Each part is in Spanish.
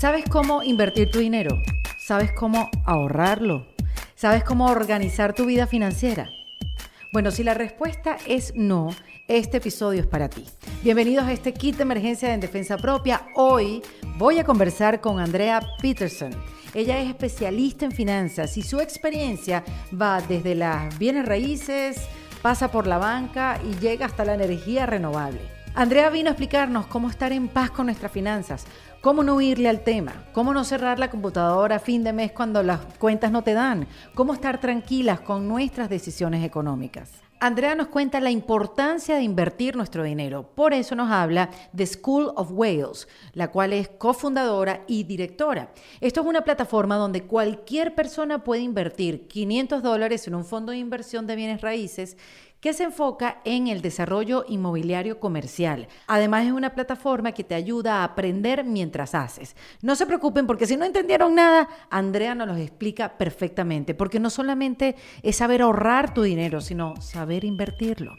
¿Sabes cómo invertir tu dinero? ¿Sabes cómo ahorrarlo? ¿Sabes cómo organizar tu vida financiera? Bueno, si la respuesta es no, este episodio es para ti. Bienvenidos a este kit de emergencia en defensa propia. Hoy voy a conversar con Andrea Peterson. Ella es especialista en finanzas y su experiencia va desde las bienes raíces, pasa por la banca y llega hasta la energía renovable. Andrea vino a explicarnos cómo estar en paz con nuestras finanzas, cómo no huirle al tema, cómo no cerrar la computadora a fin de mes cuando las cuentas no te dan, cómo estar tranquilas con nuestras decisiones económicas. Andrea nos cuenta la importancia de invertir nuestro dinero. Por eso nos habla de School of Wales, la cual es cofundadora y directora. Esto es una plataforma donde cualquier persona puede invertir 500 dólares en un fondo de inversión de bienes raíces que se enfoca en el desarrollo inmobiliario comercial. Además es una plataforma que te ayuda a aprender mientras haces. No se preocupen porque si no entendieron nada, Andrea nos los explica perfectamente, porque no solamente es saber ahorrar tu dinero, sino saber invertirlo.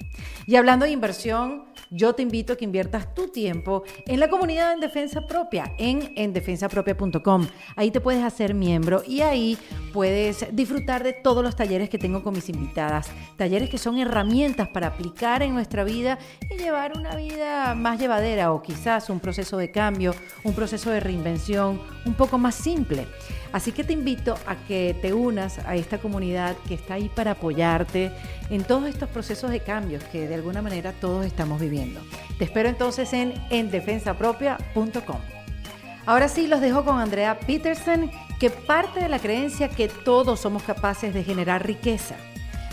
Y hablando de inversión, yo te invito a que inviertas tu tiempo en la comunidad en defensa propia, en endefensapropia.com. Ahí te puedes hacer miembro y ahí puedes disfrutar de todos los talleres que tengo con mis invitadas, talleres que son herramientas para aplicar en nuestra vida y llevar una vida más llevadera o quizás un proceso de cambio, un proceso de reinvención un poco más simple. Así que te invito a que te unas a esta comunidad que está ahí para apoyarte en todos estos procesos de cambios que de alguna manera todos estamos viviendo. Te espero entonces en endefensapropia.com. Ahora sí, los dejo con Andrea Peterson, que parte de la creencia que todos somos capaces de generar riqueza.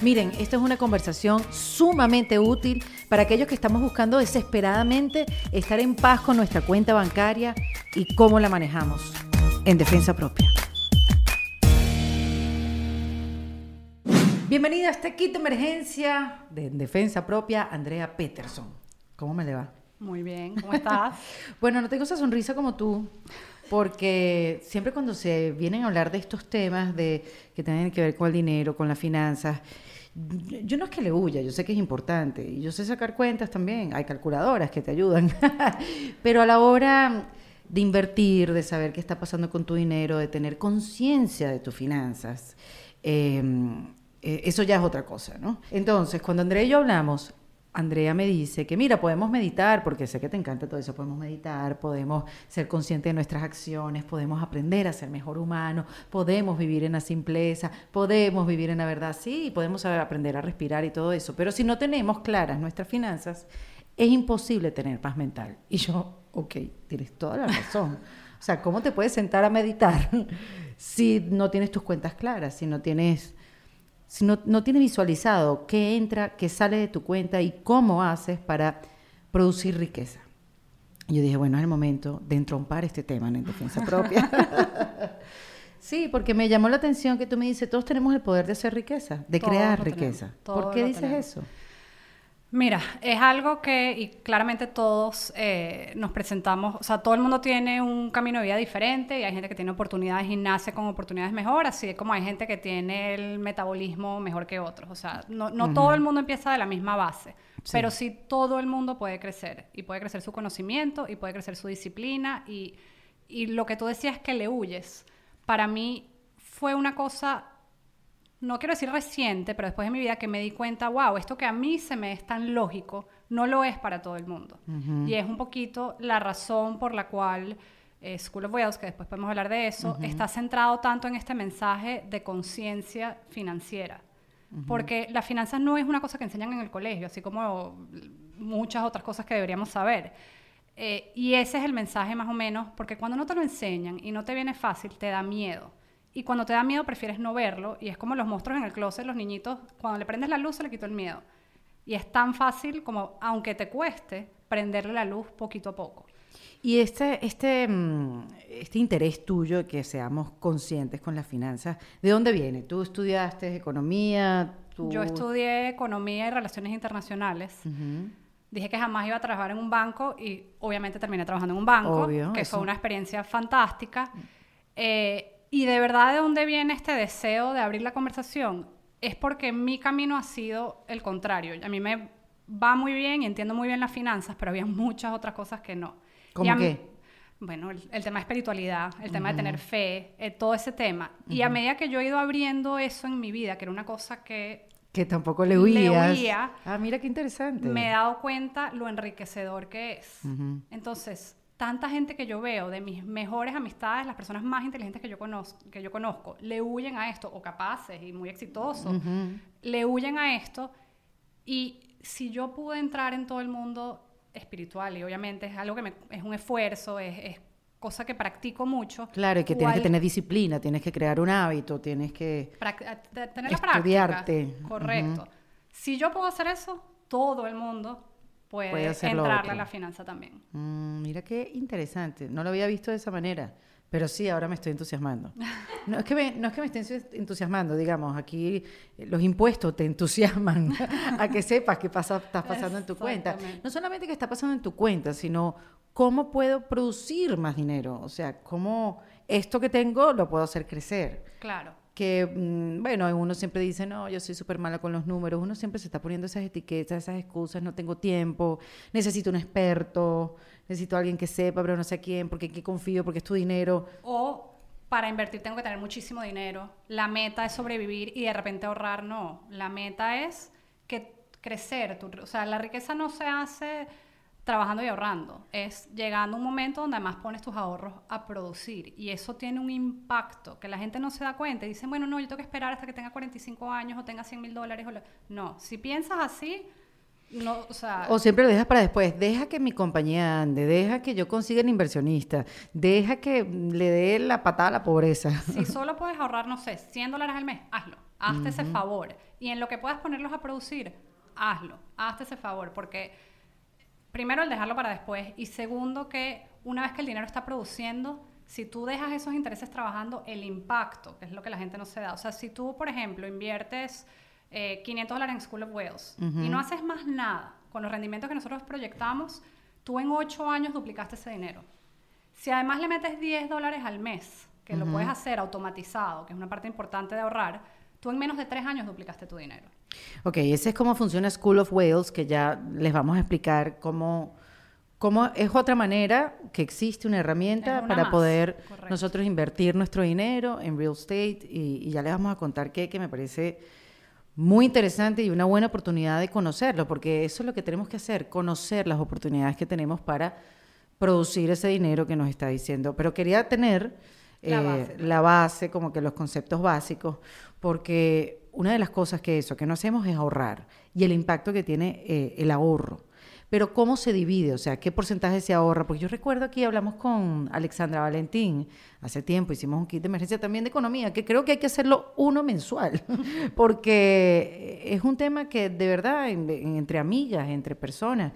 Miren, esta es una conversación sumamente útil para aquellos que estamos buscando desesperadamente estar en paz con nuestra cuenta bancaria y cómo la manejamos en defensa propia. Bienvenida a este kit de emergencia de defensa propia, Andrea Peterson. ¿Cómo me le va? Muy bien, ¿cómo estás? bueno, no tengo esa sonrisa como tú, porque siempre cuando se vienen a hablar de estos temas de que tienen que ver con el dinero, con las finanzas, yo no es que le huya, yo sé que es importante y yo sé sacar cuentas también, hay calculadoras que te ayudan, pero a la hora de invertir, de saber qué está pasando con tu dinero, de tener conciencia de tus finanzas, em, eh, eso ya es otra cosa, ¿no? Entonces, cuando Andrea y yo hablamos, Andrea me dice que mira, podemos meditar, porque sé que te encanta todo eso, podemos meditar, podemos ser conscientes de nuestras acciones, podemos aprender a ser mejor humano, podemos vivir en la simpleza, podemos vivir en la verdad, sí, podemos aprender a respirar y todo eso, pero si no tenemos claras nuestras finanzas, es imposible tener paz mental. Y yo, ok, tienes toda la razón. O sea, ¿cómo te puedes sentar a meditar si no tienes tus cuentas claras, si no tienes si no, no tienes visualizado qué entra, qué sale de tu cuenta y cómo haces para producir riqueza. yo dije, bueno, es el momento de entrompar este tema en defensa propia. sí, porque me llamó la atención que tú me dices, todos tenemos el poder de hacer riqueza, de crear riqueza. ¿Por qué dices eso? Mira, es algo que, y claramente todos eh, nos presentamos, o sea, todo el mundo tiene un camino de vida diferente y hay gente que tiene oportunidades y nace con oportunidades mejor, así como hay gente que tiene el metabolismo mejor que otros. O sea, no, no todo el mundo empieza de la misma base, pero sí todo el mundo puede crecer y puede crecer su conocimiento y puede crecer su disciplina y, y lo que tú decías que le huyes, para mí fue una cosa no quiero decir reciente, pero después de mi vida que me di cuenta, wow, esto que a mí se me es tan lógico, no lo es para todo el mundo. Y es un poquito la razón por la cual eh, School of Wales, que después podemos hablar de eso, está centrado tanto en este mensaje de conciencia financiera. Porque las finanzas no es una cosa que enseñan en el colegio, así como muchas otras cosas que deberíamos saber. Eh, y ese es el mensaje más o menos, porque cuando no te lo enseñan y no te viene fácil, te da miedo. Y cuando te da miedo prefieres no verlo. Y es como los monstruos en el closet, los niñitos, cuando le prendes la luz se le quitó el miedo. Y es tan fácil como, aunque te cueste, prenderle la luz poquito a poco. Y este, este, mm, este interés tuyo de que seamos conscientes con las finanzas, ¿de dónde viene? ¿Tú estudiaste economía? Yo estudié economía y relaciones internacionales. Dije que jamás iba a trabajar en un banco y obviamente terminé trabajando en un banco, que fue una experiencia fantástica. Eh, y de verdad, ¿de dónde viene este deseo de abrir la conversación? Es porque mi camino ha sido el contrario. A mí me va muy bien y entiendo muy bien las finanzas, pero había muchas otras cosas que no. ¿Cómo qué? bueno, el, tema de espiritualidad, el tema de tener fe, eh, todo ese tema. Y a medida que yo he ido abriendo eso en mi vida, que era una cosa que... Que tampoco le huías. Ah, mira qué interesante. Me he dado cuenta lo enriquecedor que es. Entonces, tanta gente que yo veo, de mis mejores amistades, las personas más inteligentes que yo conozco, que yo conozco le huyen a esto, o capaces y muy exitosos, le huyen a esto. Y si yo pude entrar en todo el mundo espiritual y obviamente es algo que me, es un esfuerzo, es, es, cosa que practico mucho. Claro, y que tienes que tener disciplina, tienes que crear un hábito, tienes que tener la estudiarte. Correcto. Si yo puedo hacer eso, todo el mundo puede, puede entrarle a la finanza también. Mm, mira qué interesante, no lo había visto de esa manera. Pero sí, ahora me estoy entusiasmando. No es que me, no es que me esté entusiasmando, digamos, aquí eh, los impuestos te entusiasman a que sepas qué pasa, está pasando en tu cuenta. No solamente qué está pasando en tu cuenta, sino cómo puedo producir más dinero. O sea, cómo esto que tengo lo puedo hacer crecer. Claro. Que, mm, bueno, uno siempre dice, no, yo soy súper mala con los números. Uno siempre se está poniendo esas etiquetas, esas excusas, no tengo tiempo, necesito un experto necesito alguien que sepa, pero no sé quién, porque qué confío, porque es tu dinero. O para invertir tengo que tener muchísimo dinero. La meta es sobrevivir y de repente ahorrar, no. La meta es que crecer. o sea, la riqueza no se hace trabajando y ahorrando. Es llegando a un momento donde además pones tus ahorros a producir. Y eso tiene un impacto que la gente no se da cuenta. Y dicen, bueno, no, yo tengo que esperar hasta que tenga 45 años o tenga 100 mil dólares. No, si piensas así, no, o, siempre lo dejas para después. Deja que mi compañía ande, deja que yo consiga el inversionista, deja que le dé la patada a la pobreza. Si solo puedes ahorrar, no sé, 100 dólares al mes, hazlo. Hazte ese favor. Y en lo que puedas ponerlos a producir, hazlo. Hazte ese favor. Porque primero el dejarlo para después. Y segundo que una vez que el dinero está produciendo, si tú dejas esos intereses trabajando, el impacto, que es lo que la gente no se da. O sea, si tú, por ejemplo, inviertes 500 eh, dólares en School of Wales y no haces más nada con los rendimientos que nosotros proyectamos, tú en 8 años duplicaste ese dinero. Si además le metes 10 dólares al mes, que lo puedes hacer automatizado, que es una parte importante de ahorrar, tú en menos de 3 años duplicaste tu dinero. Ok, ese es cómo funciona School of Wales, que ya les vamos a explicar cómo, cómo es otra manera que existe una herramienta para poder nosotros invertir nuestro dinero en real estate y, y, ya les vamos a contar qué, que me parece muy interesante y una buena oportunidad de conocerlo, porque eso es lo que tenemos que hacer, conocer las oportunidades que tenemos para producir ese dinero que nos está diciendo. Pero quería tener la, base. Eh, como que los conceptos básicos, porque una de las cosas que eso, que no hacemos es ahorrar y el impacto que tiene eh, el ahorro. Pero ¿cómo se divide? O sea, ¿qué porcentaje se ahorra? Porque yo recuerdo aquí hablamos con Alexandra Valentín hace tiempo, hicimos un kit de emergencia también de economía, que creo que hay que hacerlo uno mensual, porque es un tema que de verdad, entre amigas, entre personas,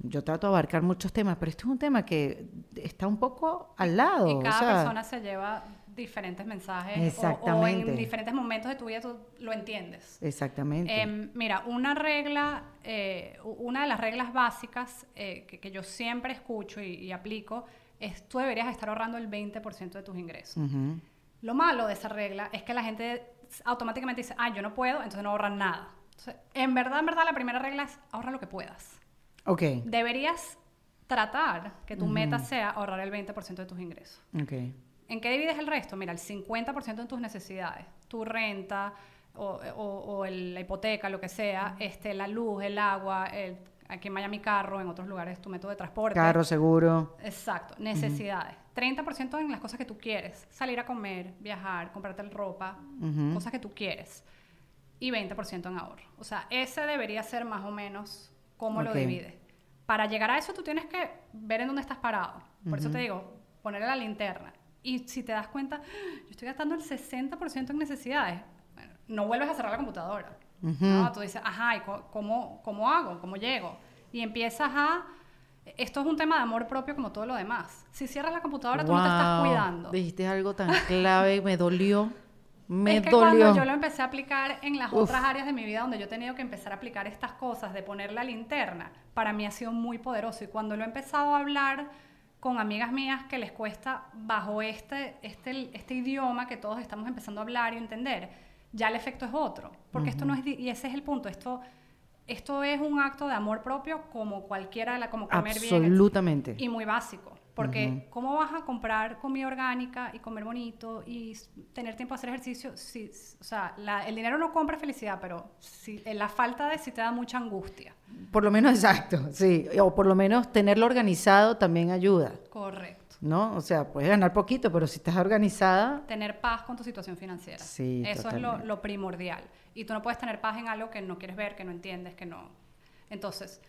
yo trato de abarcar muchos temas, pero esto es un tema que está un poco al lado. Y cada persona se lleva diferentes mensajes O, en diferentes momentos de tu vida tú lo entiendes. Exactamente. Em, mira, una regla, eh, una de las reglas básicas eh, que, yo siempre escucho y, aplico es tú deberías estar ahorrando el 20% de tus ingresos. Lo malo de esa regla es que la gente automáticamente dice, ah, yo no puedo, entonces no ahorran nada. en verdad, en verdad, la primera regla es ahorra lo que puedas. Ok. Deberías tratar que tu meta sea ahorrar el 20% de tus ingresos. Okay. ¿En qué divides el resto? Mira, el 50% en tus necesidades, tu renta o, la hipoteca, lo que sea, este, la luz, el agua, aquí en Miami carro, en otros lugares tu método de transporte. Carro, seguro. Exacto, necesidades. 30% en las cosas que tú quieres, salir a comer, viajar, comprarte ropa, cosas que tú quieres. Y 20% en ahorro. O sea, ese debería ser más o menos cómo lo divides. Para llegar a eso tú tienes que ver en dónde estás parado. Por eso te digo, ponerle la linterna y si te das cuenta, yo estoy gastando el 60% en necesidades, bueno, no vuelves a cerrar la computadora. ¿no? Tú dices, ajá, ¿y cómo, cómo hago? ¿Cómo llego? Y empiezas a... Esto es un tema de amor propio como todo lo demás. Si cierras la computadora, tú no te estás cuidando. Dijiste algo tan clave, me dolió. Me es que dolió. cuando yo lo empecé a aplicar en las otras áreas de mi vida donde yo he tenido que empezar a aplicar estas cosas de poner la linterna, para mí ha sido muy poderoso. Y cuando lo he empezado a hablar con amigas mías que les cuesta bajo este, este, este idioma que todos estamos empezando a hablar y entender, ya el efecto es otro. Porque esto no es, y ese es el punto, esto, esto es un acto de amor propio como cualquiera de la, como comer Absolutamente. y muy básico. Porque ¿cómo vas a comprar comida orgánica y comer bonito y tener tiempo a hacer ejercicio? Si, o sea, el dinero no compra felicidad, pero si, la falta de sí te da mucha angustia. Por lo menos exacto, sí. O por lo menos tenerlo organizado también ayuda. Correcto. ¿No? O sea, puedes ganar poquito, pero si estás organizada... Tener paz con tu situación financiera. Sí, Eso es lo, lo primordial. Y tú no puedes tener paz en algo que no quieres ver, que no entiendes, que no... Entonces,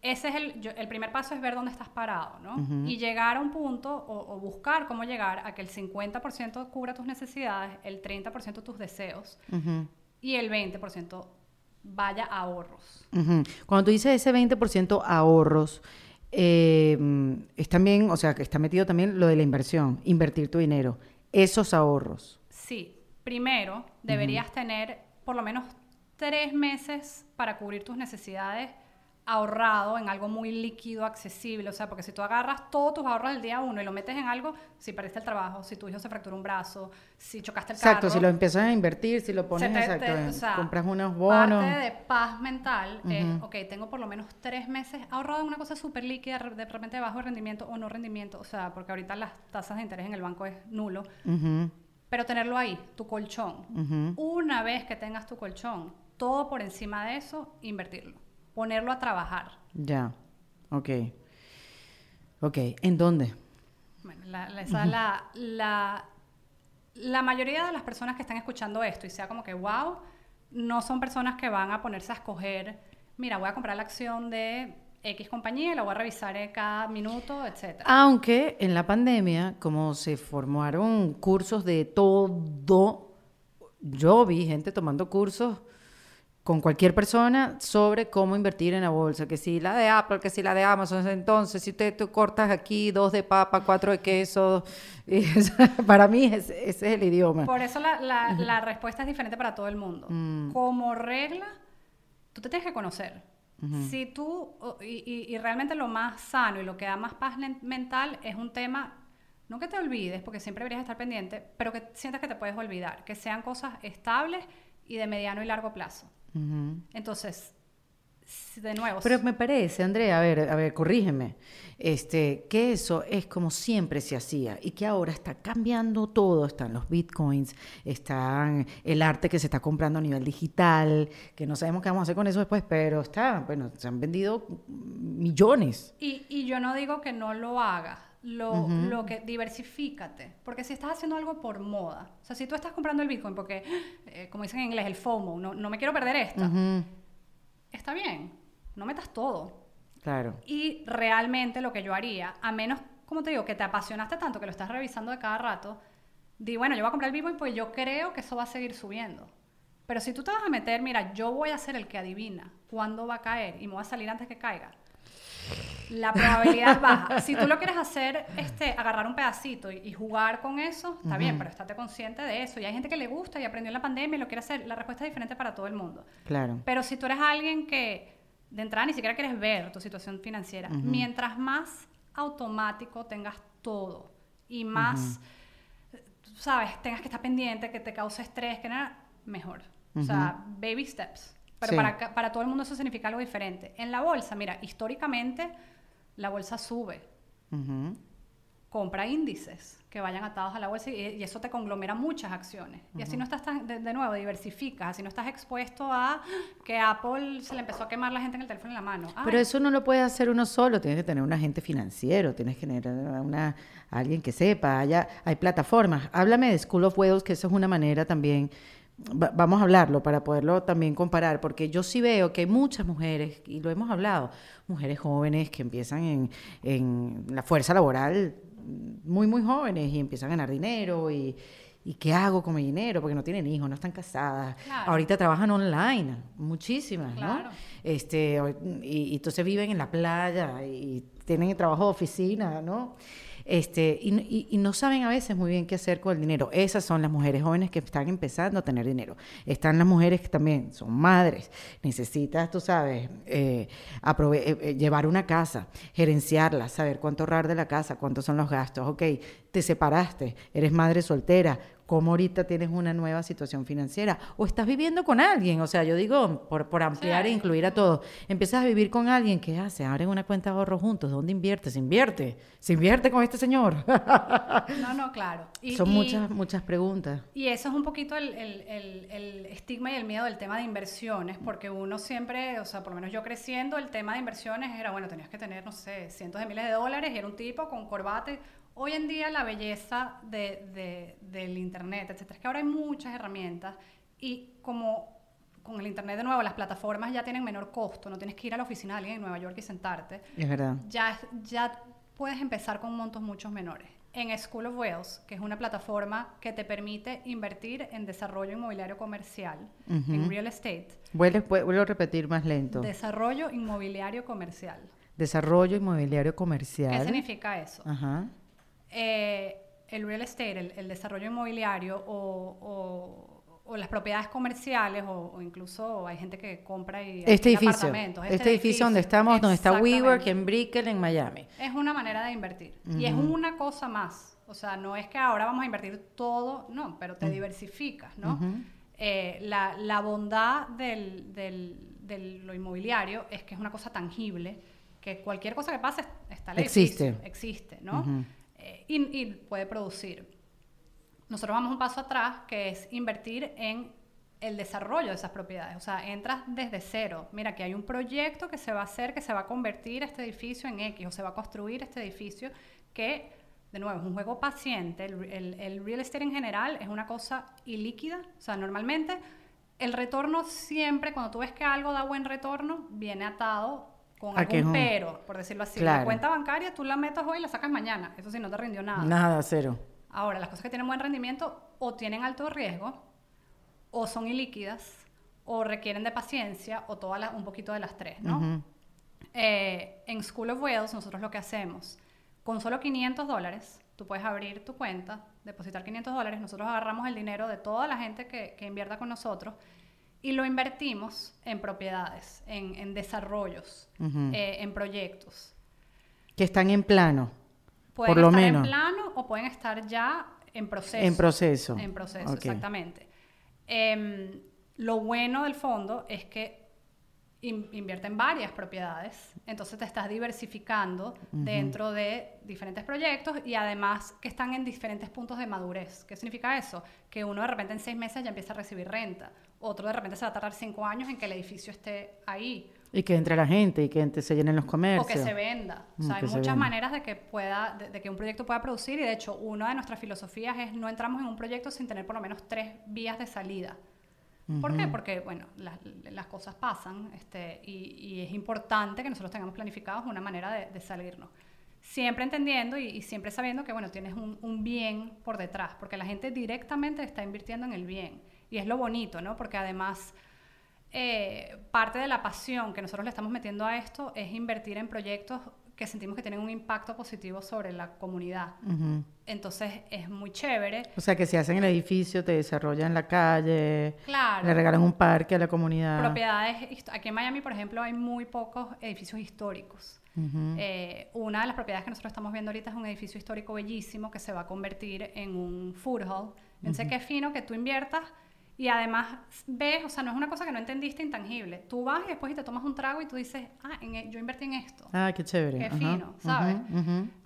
ese es el, el primer paso es ver dónde estás parado, ¿no? Y llegar a un punto o, buscar cómo llegar a que el 50% cubra tus necesidades, el 30% tus deseos y el 20% vaya a ahorros. Cuando tú dices ese 20% ahorros, eh, es también, o sea, que está metido también lo de la inversión, invertir tu dinero, esos ahorros. Sí, primero deberías tener por lo menos tres meses para cubrir tus necesidades ahorrado en algo muy líquido, accesible. O sea, porque si tú agarras todos tus ahorros del día uno y lo metes en algo, si perdiste el trabajo, si tu hijo se fracturó un brazo, si chocaste el carro. Exacto, si lo empiezas a invertir, si lo pones, exacto, compras unos bonos. Parte de paz mental es, ok, tengo por lo menos tres meses ahorrado en una cosa súper líquida, de repente bajo rendimiento o no rendimiento. O sea, porque ahorita las tasas de interés en el banco es nulo. Pero tenerlo ahí, tu colchón. Una vez que tengas tu colchón, todo por encima de eso, invertirlo ponerlo a trabajar. Ya, ok. Ok, ¿en dónde? Bueno, la, la, la, mayoría de las personas que están escuchando esto y sea como que, wow, no son personas que van a ponerse a escoger, mira, voy a comprar la acción de X compañía y la voy a revisar cada minuto, etc. Aunque en la pandemia, como se formaron cursos de todo, yo vi gente tomando cursos con cualquier persona sobre cómo invertir en la bolsa, que si la de Apple, que si la de Amazon, entonces si te, tú cortas aquí dos de papa, cuatro de queso, para mí ese, es el idioma. Por eso la, la, respuesta es diferente para todo el mundo. Mm. Como regla, tú te tienes que conocer. Si tú, y, y, realmente lo más sano y lo que da más paz mental es un tema, no que te olvides, porque siempre deberías estar pendiente, pero que sientas que te puedes olvidar, que sean cosas estables y de mediano y largo plazo. Entonces, de nuevo. Pero me parece, Andrea, a ver, a ver, corrígeme, este, que eso es como siempre se hacía y que ahora está cambiando todo. Están los bitcoins, están el arte que se está comprando a nivel digital, que no sabemos qué vamos a hacer con eso después, pero está, bueno, se han vendido millones. Y, y yo no digo que no lo haga, lo, lo, que diversifícate. Porque si estás haciendo algo por moda, o sea, si tú estás comprando el Bitcoin porque, eh, como dicen en inglés, el FOMO, no, no me quiero perder esta, está bien, no metas todo. Claro. Y realmente lo que yo haría, a menos, como te digo, que te apasionaste tanto que lo estás revisando de cada rato, di, bueno, yo voy a comprar el Bitcoin pues yo creo que eso va a seguir subiendo. Pero si tú te vas a meter, mira, yo voy a ser el que adivina cuándo va a caer y me voy a salir antes que caiga la probabilidad baja. Si tú lo quieres hacer, este, agarrar un pedacito y, jugar con eso, está bien, pero estate consciente de eso. Y hay gente que le gusta y aprendió en la pandemia y lo quiere hacer. La respuesta es diferente para todo el mundo. Claro. Pero si tú eres alguien que de entrada ni siquiera quieres ver tu situación financiera, mientras más automático tengas todo y más, sabes, tengas que estar pendiente, que te cause estrés, que nada, mejor. O sea, baby steps. Pero para, para todo el mundo eso significa algo diferente. En la bolsa, mira, históricamente la bolsa sube. Compra índices que vayan atados a la bolsa y, eso te conglomera muchas acciones. Y así no estás tan, de, nuevo, diversificas, así no estás expuesto a que Apple se le empezó a quemar la gente en el teléfono en la mano. Pero eso no lo puede hacer uno solo, tienes que tener un agente financiero, tienes que tener una, alguien que sepa, hay plataformas. Háblame de School of Wealth, que eso es una manera también vamos a hablarlo para poderlo también comparar, porque yo sí veo que hay muchas mujeres, y lo hemos hablado, mujeres jóvenes que empiezan en, en la fuerza laboral muy, muy jóvenes y empiezan a ganar dinero y, y qué hago con mi dinero, porque no tienen hijos, no están casadas. Ahorita trabajan online, muchísimas, ¿no? Este, y, y, entonces viven en la playa y tienen el trabajo de oficina, ¿no? Este, y, no saben a veces muy bien qué hacer con el dinero. Esas son las mujeres jóvenes que están empezando a tener dinero. Están las mujeres que también son madres. Necesitas, tú sabes, eh, eh, eh, llevar una casa, gerenciarla, saber cuánto ahorrar de la casa, cuántos son los gastos. Ok, te separaste, eres madre soltera, cómo ahorita tienes una nueva situación financiera o estás viviendo con alguien, o sea, yo digo, por, por ampliar e incluir a todos, empiezas a vivir con alguien, ¿qué hace? Abren una cuenta de ahorro juntos, ¿dónde inviertes? Invierte, se invierte con este señor. no, no, claro. Son muchas, muchas preguntas. Y eso es un poquito el, el, el, estigma y el miedo del tema de inversiones, porque uno siempre, o sea, por lo menos yo creciendo, el tema de inversiones era, bueno, tenías que tener, no sé, cientos de miles de dólares y era un tipo con corbate Hoy en día la belleza de, del Internet, etcétera, es que ahora hay muchas herramientas y como con el Internet de nuevo, las plataformas ya tienen menor costo, no tienes que ir a la oficina de alguien en Nueva York y sentarte. Es verdad. Ya, ya puedes empezar con montos mucho menores. En School of Wales, que es una plataforma que te permite invertir en desarrollo inmobiliario comercial, en real estate. Vuelvo a repetir más lento. Desarrollo inmobiliario comercial. Desarrollo inmobiliario comercial. ¿Qué significa eso? Ajá. Eh, el real estate, el, desarrollo inmobiliario o, las propiedades comerciales o, incluso hay gente que compra y este edificio, apartamentos. Este, este edificio, donde estamos, donde está WeWork en Brickell, en Miami. Es una manera de invertir y es una cosa más. O sea, no es que ahora vamos a invertir todo, no, pero te diversificas, ¿no? Eh, la, bondad del, de lo inmobiliario es que es una cosa tangible, que cualquier cosa que pase está el Existe. existe, ¿no? Y, puede producir. Nosotros vamos un paso atrás, que es invertir en el desarrollo de esas propiedades. O sea, entras desde cero. Mira, que hay un proyecto que se va a hacer, que se va a convertir este edificio en X, o se va a construir este edificio, que, de nuevo, es un juego paciente. El, el real estate en general es una cosa ilíquida. O sea, normalmente el retorno siempre, cuando tú ves que algo da buen retorno, viene atado con algún pero, por decirlo así. La cuenta bancaria tú la metes hoy y la sacas mañana. Eso sí, no te rindió nada. Nada, cero. Ahora, las cosas que tienen buen rendimiento o tienen alto riesgo, o son ilíquidas, o requieren de paciencia, o todas un poquito de las tres, ¿no? Eh, en School of Wales, nosotros lo que hacemos, con solo 500 dólares, tú puedes abrir tu cuenta, depositar 500 dólares, nosotros agarramos el dinero de toda la gente que, que invierta con nosotros y lo invertimos en propiedades, en, desarrollos, eh, en proyectos. Que están en plano. Pueden por lo estar menos. en plano o pueden estar ya en proceso. En proceso. En proceso, exactamente. Em, lo bueno del fondo es que invierte en varias propiedades, entonces te estás diversificando dentro de diferentes proyectos y además que están en diferentes puntos de madurez. ¿Qué significa eso? Que uno de repente en seis meses ya empieza a recibir renta, otro de repente se va a tardar cinco años en que el edificio esté ahí. Y que entre la gente y que se llenen los comercios. O que se venda. O sea, hay muchas maneras de que, pueda, de, que un proyecto pueda producir y de hecho una de nuestras filosofías es no entramos en un proyecto sin tener por lo menos tres vías de salida. ¿Por qué? Porque, bueno, las, cosas pasan este, y, es importante que nosotros tengamos planificados una manera de, salirnos. Siempre entendiendo y, siempre sabiendo que, bueno, tienes un, un bien por detrás, porque la gente directamente está invirtiendo en el bien. Y es lo bonito, ¿no? Porque además eh, parte de la pasión que nosotros le estamos metiendo a esto es invertir en proyectos que sentimos que tienen un impacto positivo sobre la comunidad. Entonces es muy chévere. O sea, que si hacen el edificio, te desarrollan la calle, claro. le regalan un parque a la comunidad. Propiedades, aquí en Miami, por ejemplo, hay muy pocos edificios históricos. Eh, una de las propiedades que nosotros estamos viendo ahorita es un edificio histórico bellísimo que se va a convertir en un food hall. Pensé que es fino que tú inviertas y además ves, o sea, no es una cosa que no entendiste intangible. Tú vas y después te tomas un trago y tú dices, ah, e, yo invertí en esto. Ah, qué chévere. Qué fino, ¿sabes?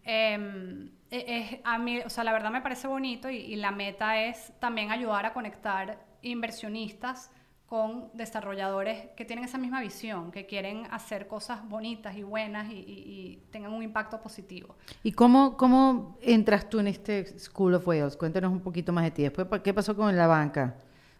Em, e, a mí, o sea, la verdad me parece bonito y, y, la meta es también ayudar a conectar inversionistas con desarrolladores que tienen esa misma visión, que quieren hacer cosas bonitas y buenas y, y tengan un impacto positivo. ¿Y cómo, cómo entras tú en este School of Wales? Cuéntanos un poquito más de ti. Después, ¿qué pasó con la banca?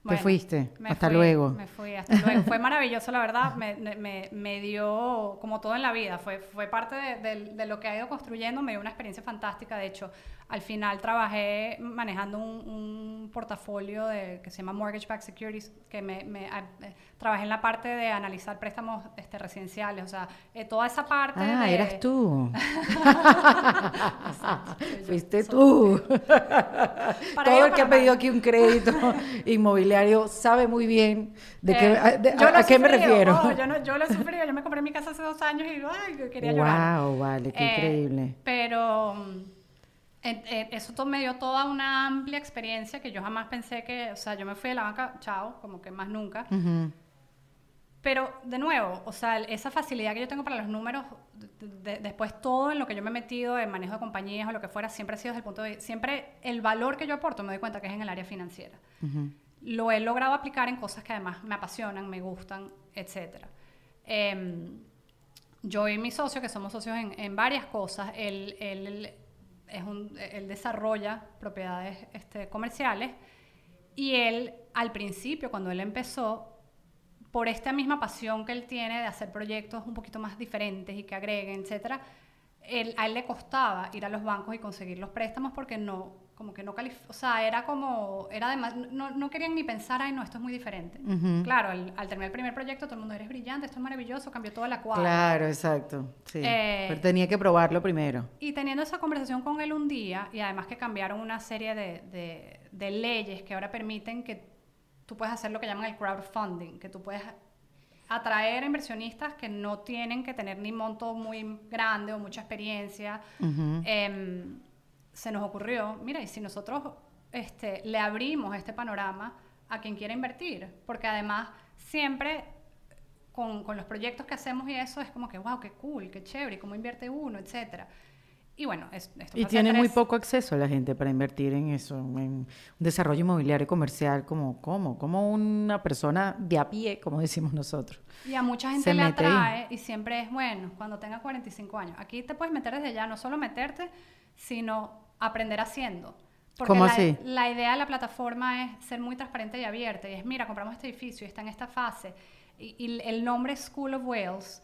Te fuiste. Hasta luego. Me fui, hasta luego. Fue maravilloso, la verdad. Me, me, me, dio, como todo en la vida, fue, fue parte de, de, lo que ha ido construyendo. Me dio una experiencia fantástica. De hecho, al final trabajé manejando un, un portafolio de, que se llama Mortgage Backed Securities, que me, me eh, trabajé en la parte de analizar préstamos este, residenciales, o sea, eh, toda esa parte. Ah, eras tú. Fuiste tú. Todo el que ha pedido aquí un crédito inmobiliario sabe muy bien de, qué, eh, a, qué me refiero. Oh, yo, no, yo lo he sufrido, yo me compré mi casa hace dos años y ay, quería llorar. Wow, vale, qué increíble. Pero eso me dio toda una amplia experiencia que yo jamás pensé que, o sea, yo me fui de la banca, chao, como que más nunca. Pero, de nuevo, o sea, esa facilidad que yo tengo para los números, después todo en lo que yo me he metido, en manejo de compañías o lo que fuera, siempre ha sido desde el punto de siempre el valor que yo aporto, me doy cuenta que es en el área financiera. Lo he logrado aplicar en cosas que además me apasionan, me gustan, etc. Em, yo y mi socio, que somos socios en, varias cosas, él, él, es un, él desarrolla propiedades este, comerciales y él, al principio, cuando él empezó, por esta misma pasión que él tiene de hacer proyectos un poquito más diferentes y que agreguen, etcétera, él, a él le costaba ir a los bancos y conseguir los préstamos porque no, como que no calificaba, o sea, era como, era además, no, no, querían ni pensar, ay, no, esto es muy diferente. Claro, al, terminar el primer proyecto, todo el mundo, eres brillante, esto es maravilloso, cambió toda la cuadra. Claro, exacto, sí. Eh, Pero tenía que probarlo primero. Y teniendo esa conversación con él un día, y además que cambiaron una serie de, de, de leyes que ahora permiten que tú puedes hacer lo que llaman el crowdfunding, que tú puedes atraer inversionistas que no tienen que tener ni monto muy grande o mucha experiencia. Em, se nos ocurrió, mira, y si nosotros este, le abrimos este panorama a quien quiera invertir, porque además siempre con, con, los proyectos que hacemos y eso es como que, wow, qué cool, qué chévere, cómo invierte uno, etcétera. Y bueno, es, esto Y tiene muy poco acceso la gente para invertir en eso, en un desarrollo inmobiliario comercial, como, como, como una persona de a pie, como decimos nosotros. Y a mucha gente le atrae y siempre es bueno cuando tengas 45 años. Aquí te puedes meter desde ya, no solo meterte, sino aprender haciendo. Porque ¿Cómo la, así? la idea de la plataforma es ser muy transparente y abierta. Y es, mira, compramos este edificio y está en esta fase. Y, y el nombre School of Wales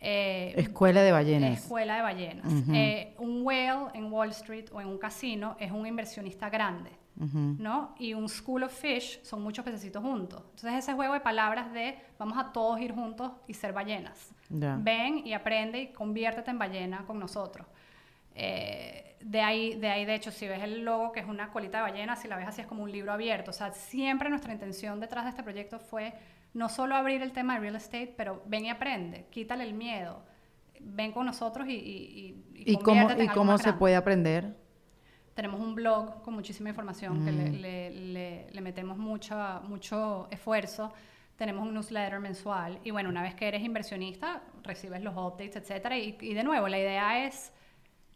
eh, escuela de ballenas. Escuela de ballenas. Eh, un whale en Wall Street o en un casino es un inversionista grande, ¿no? Y un school of fish son muchos pececitos juntos. Entonces ese juego de palabras de vamos a todos ir juntos y ser ballenas. Ven y aprende y conviértete en ballena con nosotros. Eh, de, ahí, de ahí, de hecho, si ves el logo, que es una colita de ballena, si la ves así es como un libro abierto. O sea, siempre nuestra intención detrás de este proyecto fue no solo abrir el tema de real estate, pero ven y aprende, quítale el miedo, ven con nosotros y... ¿Y, y, cómo, ¿y cómo se puede aprender? Tenemos un blog con muchísima información que le, mm. le, le, metemos mucho, mucho esfuerzo. Tenemos un newsletter mensual y bueno, una vez que eres inversionista, recibes los updates, etcétera. Y, y de nuevo, la idea es,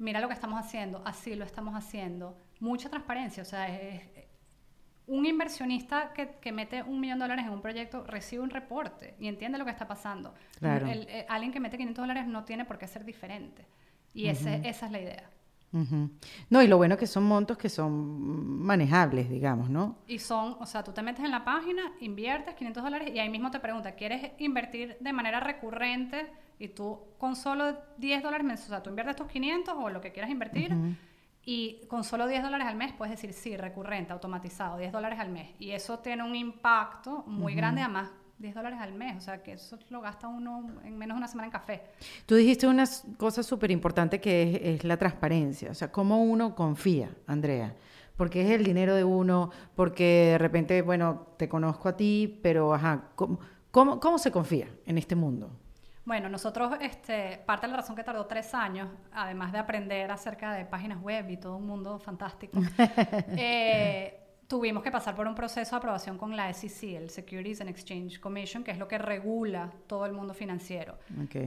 mira lo que estamos haciendo, así lo estamos haciendo. Mucha transparencia, o sea, es, un inversionista que, que, mete un millón de dólares en un proyecto recibe un reporte y entiende lo que está pasando. El, eh, alguien que mete 500 dólares no tiene por qué ser diferente. Y ese, esa es la idea. No, y lo bueno es que son montos que son manejables, digamos, ¿no? Y son, o sea, tú te metes en la página, inviertes 500 dólares y ahí mismo te pregunta, ¿quieres invertir de manera recurrente? Y tú con solo 10 dólares mensuales, o sea, tú inviertes tus 500 o lo que quieras invertir. Y con solo 10 dólares al mes puedes decir, sí, recurrente, automatizado, 10 dólares al mes. Y eso tiene un impacto muy grande, además, 10 dólares al mes. O sea, que eso lo gasta uno en menos de una semana en café. Tú dijiste una cosa súper importante que es, la transparencia. O sea, cómo uno confía, Andrea. Porque es el dinero de uno, porque de repente, bueno, te conozco a ti, pero, ajá, cómo, cómo se confía en este mundo? Bueno, nosotros, este, parte de la razón que tardó tres años, además de aprender acerca de páginas web y todo un mundo fantástico, eh, tuvimos que pasar por un proceso de aprobación con la SEC, el Securities and Exchange Commission, que es lo que regula todo el mundo financiero.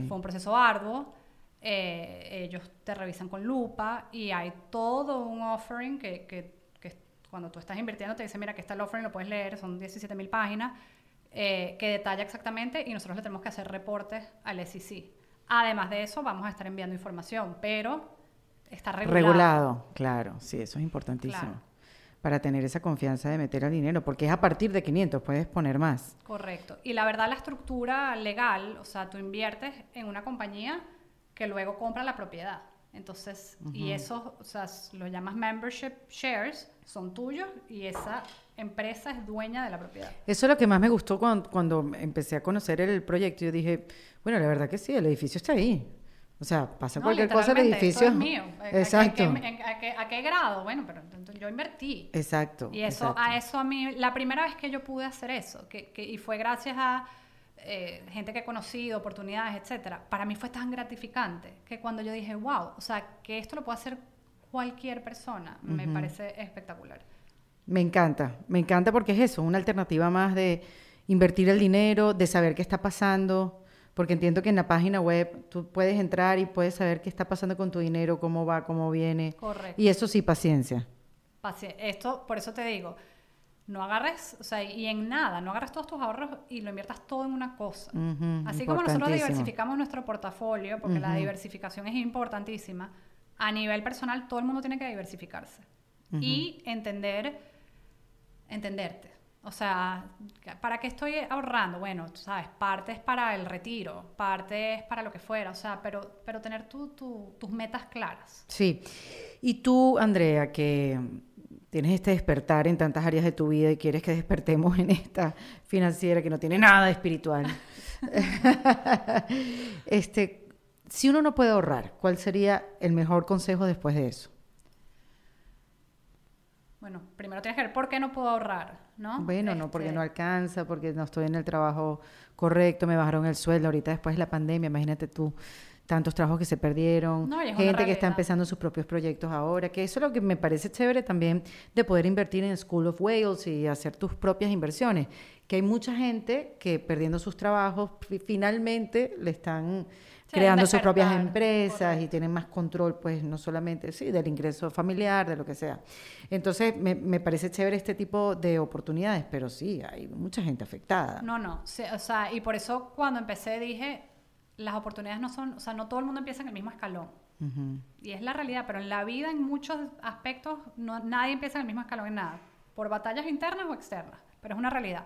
Fue un proceso arduo. Eh, ellos te revisan con lupa y hay todo un offering que, que, que cuando tú estás invirtiendo te dice, mira, que está el offering, lo puedes leer, son 17 mil páginas eh, que detalla exactamente y nosotros le tenemos que hacer reportes al SEC. Además de eso, vamos a estar enviando información, pero está regulado. Regulado, claro, sí, eso es importantísimo. Para tener esa confianza de meter el dinero, porque es a partir de 500, puedes poner más. Correcto. Y la verdad, la estructura legal, o sea, tú inviertes en una compañía que luego compra la propiedad. Entonces, y eso, o sea, lo llamas membership shares, son tuyos y esa empresa es dueña de la propiedad. Eso es lo que más me gustó cuando, cuando empecé a conocer el proyecto. Yo dije, bueno, la verdad que sí, el edificio está ahí. O sea, pasa cualquier cosa, el edificio es mío. Exacto. ¿A qué, grado? Bueno, pero yo invertí. Exacto. Y eso, a eso a mí, la primera vez que yo pude hacer eso, que, que y fue gracias a eh, gente que he conocido, oportunidades, etcétera, para mí fue tan gratificante que cuando yo dije, wow, o sea, que esto lo puedo hacer cualquier persona, me parece espectacular. Me encanta, me encanta porque es eso, una alternativa más de invertir el dinero, de saber qué está pasando, porque entiendo que en la página web tú puedes entrar y puedes saber qué está pasando con tu dinero, cómo va, cómo viene. Correcto. Y eso sí, paciencia. Paciencia. Esto, por eso te digo, no agarres, o sea, y en nada, no agarres todos tus ahorros y lo inviertas todo en una cosa. Así como nosotros diversificamos nuestro portafolio, porque la diversificación es importantísima, a nivel personal todo el mundo tiene que diversificarse y entender, entenderte. O sea, ¿para qué estoy ahorrando? Bueno, tú sabes, parte es para el retiro, parte es para lo que fuera, o sea, pero, pero tener tus metas claras. Sí. Y tú, Andrea, que tienes este despertar en tantas áreas de tu vida y quieres que despertemos en esta financiera que no tiene nada de espiritual. este, si uno no puede ahorrar, ¿cuál sería el mejor consejo después de eso? Bueno, primero tienes que ver por qué no puedo ahorrar, ¿no? Bueno, no porque este no alcanza, porque no estoy en el trabajo correcto, me bajaron el sueldo ahorita después de la pandemia, imagínate tú tantos trabajos que se perdieron, gente que está empezando sus propios proyectos ahora, que eso es lo que me parece chévere también de poder invertir en School of Wales y hacer tus propias inversiones, que hay mucha gente que perdiendo sus trabajos finalmente le están creando sus propias empresas y tienen más control, pues no solamente sí, del ingreso familiar, de lo que sea. Entonces, me, me parece chévere este tipo de oportunidades, pero sí, hay mucha gente afectada. No, no, o sea, y por eso cuando empecé dije, las oportunidades no son, o sea, no todo el mundo empieza en el mismo escalón. Y es la realidad, pero en la vida, en muchos aspectos, no, nadie empieza en el mismo escalón en nada, por batallas internas o externas, pero es una realidad.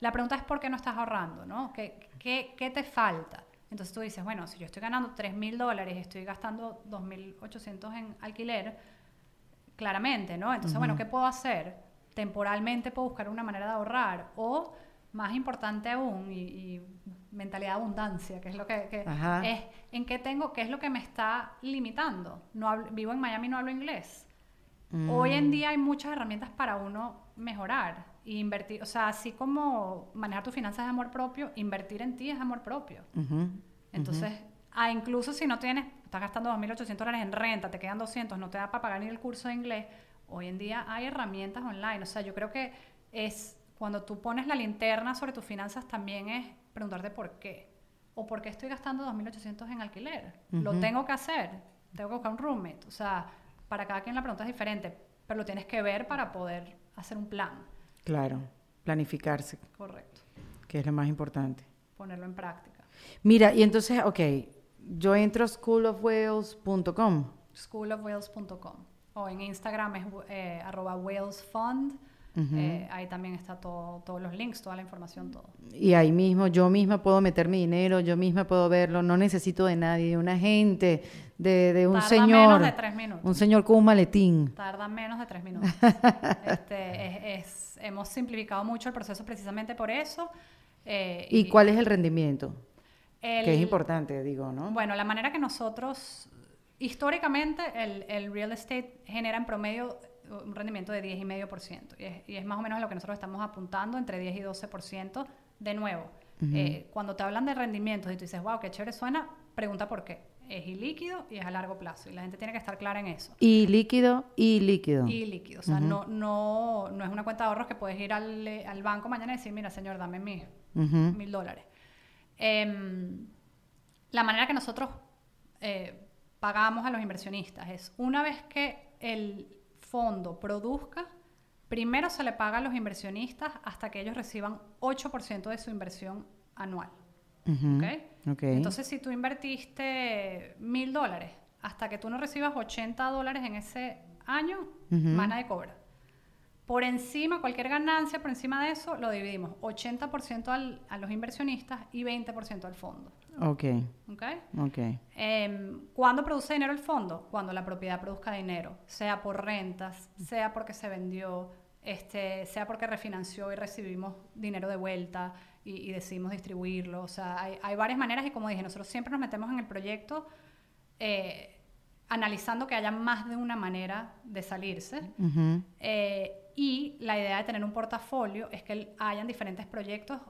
La pregunta es por qué no estás ahorrando, ¿no? ¿Qué, qué, qué te falta? Entonces tú dices, bueno, si yo estoy ganando 3 mil dólares y estoy gastando 2.800 en alquiler, claramente, ¿no? Entonces, bueno, ¿qué puedo hacer? Temporalmente puedo buscar una manera de ahorrar o más importante aún, y, mentalidad de abundancia, que es lo que, es en qué tengo, qué es lo que me está limitando. No vivo en Miami, no hablo inglés. Hoy en mm. día hay muchas herramientas para uno mejorar invertir, o sea, así como manejar tus finanzas de amor propio, invertir en ti es amor propio. Entonces, ah, incluso si no tienes, estás gastando 2.800 dólares en renta, te quedan 200, no te da para pagar ni el curso de inglés, hoy en día hay herramientas online. O sea, yo creo que es cuando tú pones la linterna sobre tus finanzas, también es preguntarte por qué. O por qué estoy gastando 2.800 en alquiler. Lo tengo que hacer. Tengo que buscar un roommate. O sea, para cada quien la pregunta es diferente, pero lo tienes que ver para poder hacer un plan. Claro, planificarse. Correcto. Que es lo más importante. Ponerlo en práctica. Mira, y entonces, ok, yo entro a schoolofwales.com. Schoolofwales.com. O en Instagram es eh, arroba whalesfund eh, ahí también está todo, todos los links, toda la información, todo. Y ahí mismo, yo misma puedo meter mi dinero, yo misma puedo verlo, no necesito de nadie, de un agente, de, de un Tarda señor. menos de tres minutos. Un señor con un maletín. Tarda menos de tres minutos. este, es, hemos simplificado mucho el proceso precisamente por eso. Eh, ¿Y, cuál es el rendimiento? que es importante, digo, ¿no? Bueno, la manera que nosotros, históricamente, el, el real estate genera en promedio un rendimiento de 10,5%. Y es, y es más o menos lo que nosotros estamos apuntando, entre 10 y 12%. De nuevo, eh, cuando te hablan de rendimientos y tú dices, wow, qué chévere suena, pregunta por qué. Es ilíquido y es a largo plazo. Y la gente tiene que estar clara en eso. Y líquido y líquido. Y líquido. O sea, no, no, no es una cuenta de ahorros que puedes ir al, al banco mañana y decir, mira, señor, dame mil, mil dólares. Em, la manera que nosotros eh, pagamos a los inversionistas es una vez que el, fondo produzca, primero se le paga a los inversionistas hasta que ellos reciban 8% de su inversión anual. Entonces, si tú invertiste mil dólares, hasta que tú no recibas 80 dólares en ese año, mana de cobra. Por encima, cualquier ganancia por encima de eso, lo dividimos 80% a los inversionistas y 20% al fondo. Ok. Ok. okay. Em, ¿Cuándo produce dinero el fondo? Cuando la propiedad produzca dinero, sea por rentas, sea porque se vendió, este, sea porque refinanció y recibimos dinero de vuelta y, decidimos distribuirlo. O sea, hay, varias maneras y como dije, nosotros siempre nos metemos en el proyecto eh, analizando que haya más de una manera de salirse. Eh, y la idea de tener un portafolio es que hayan diferentes proyectos.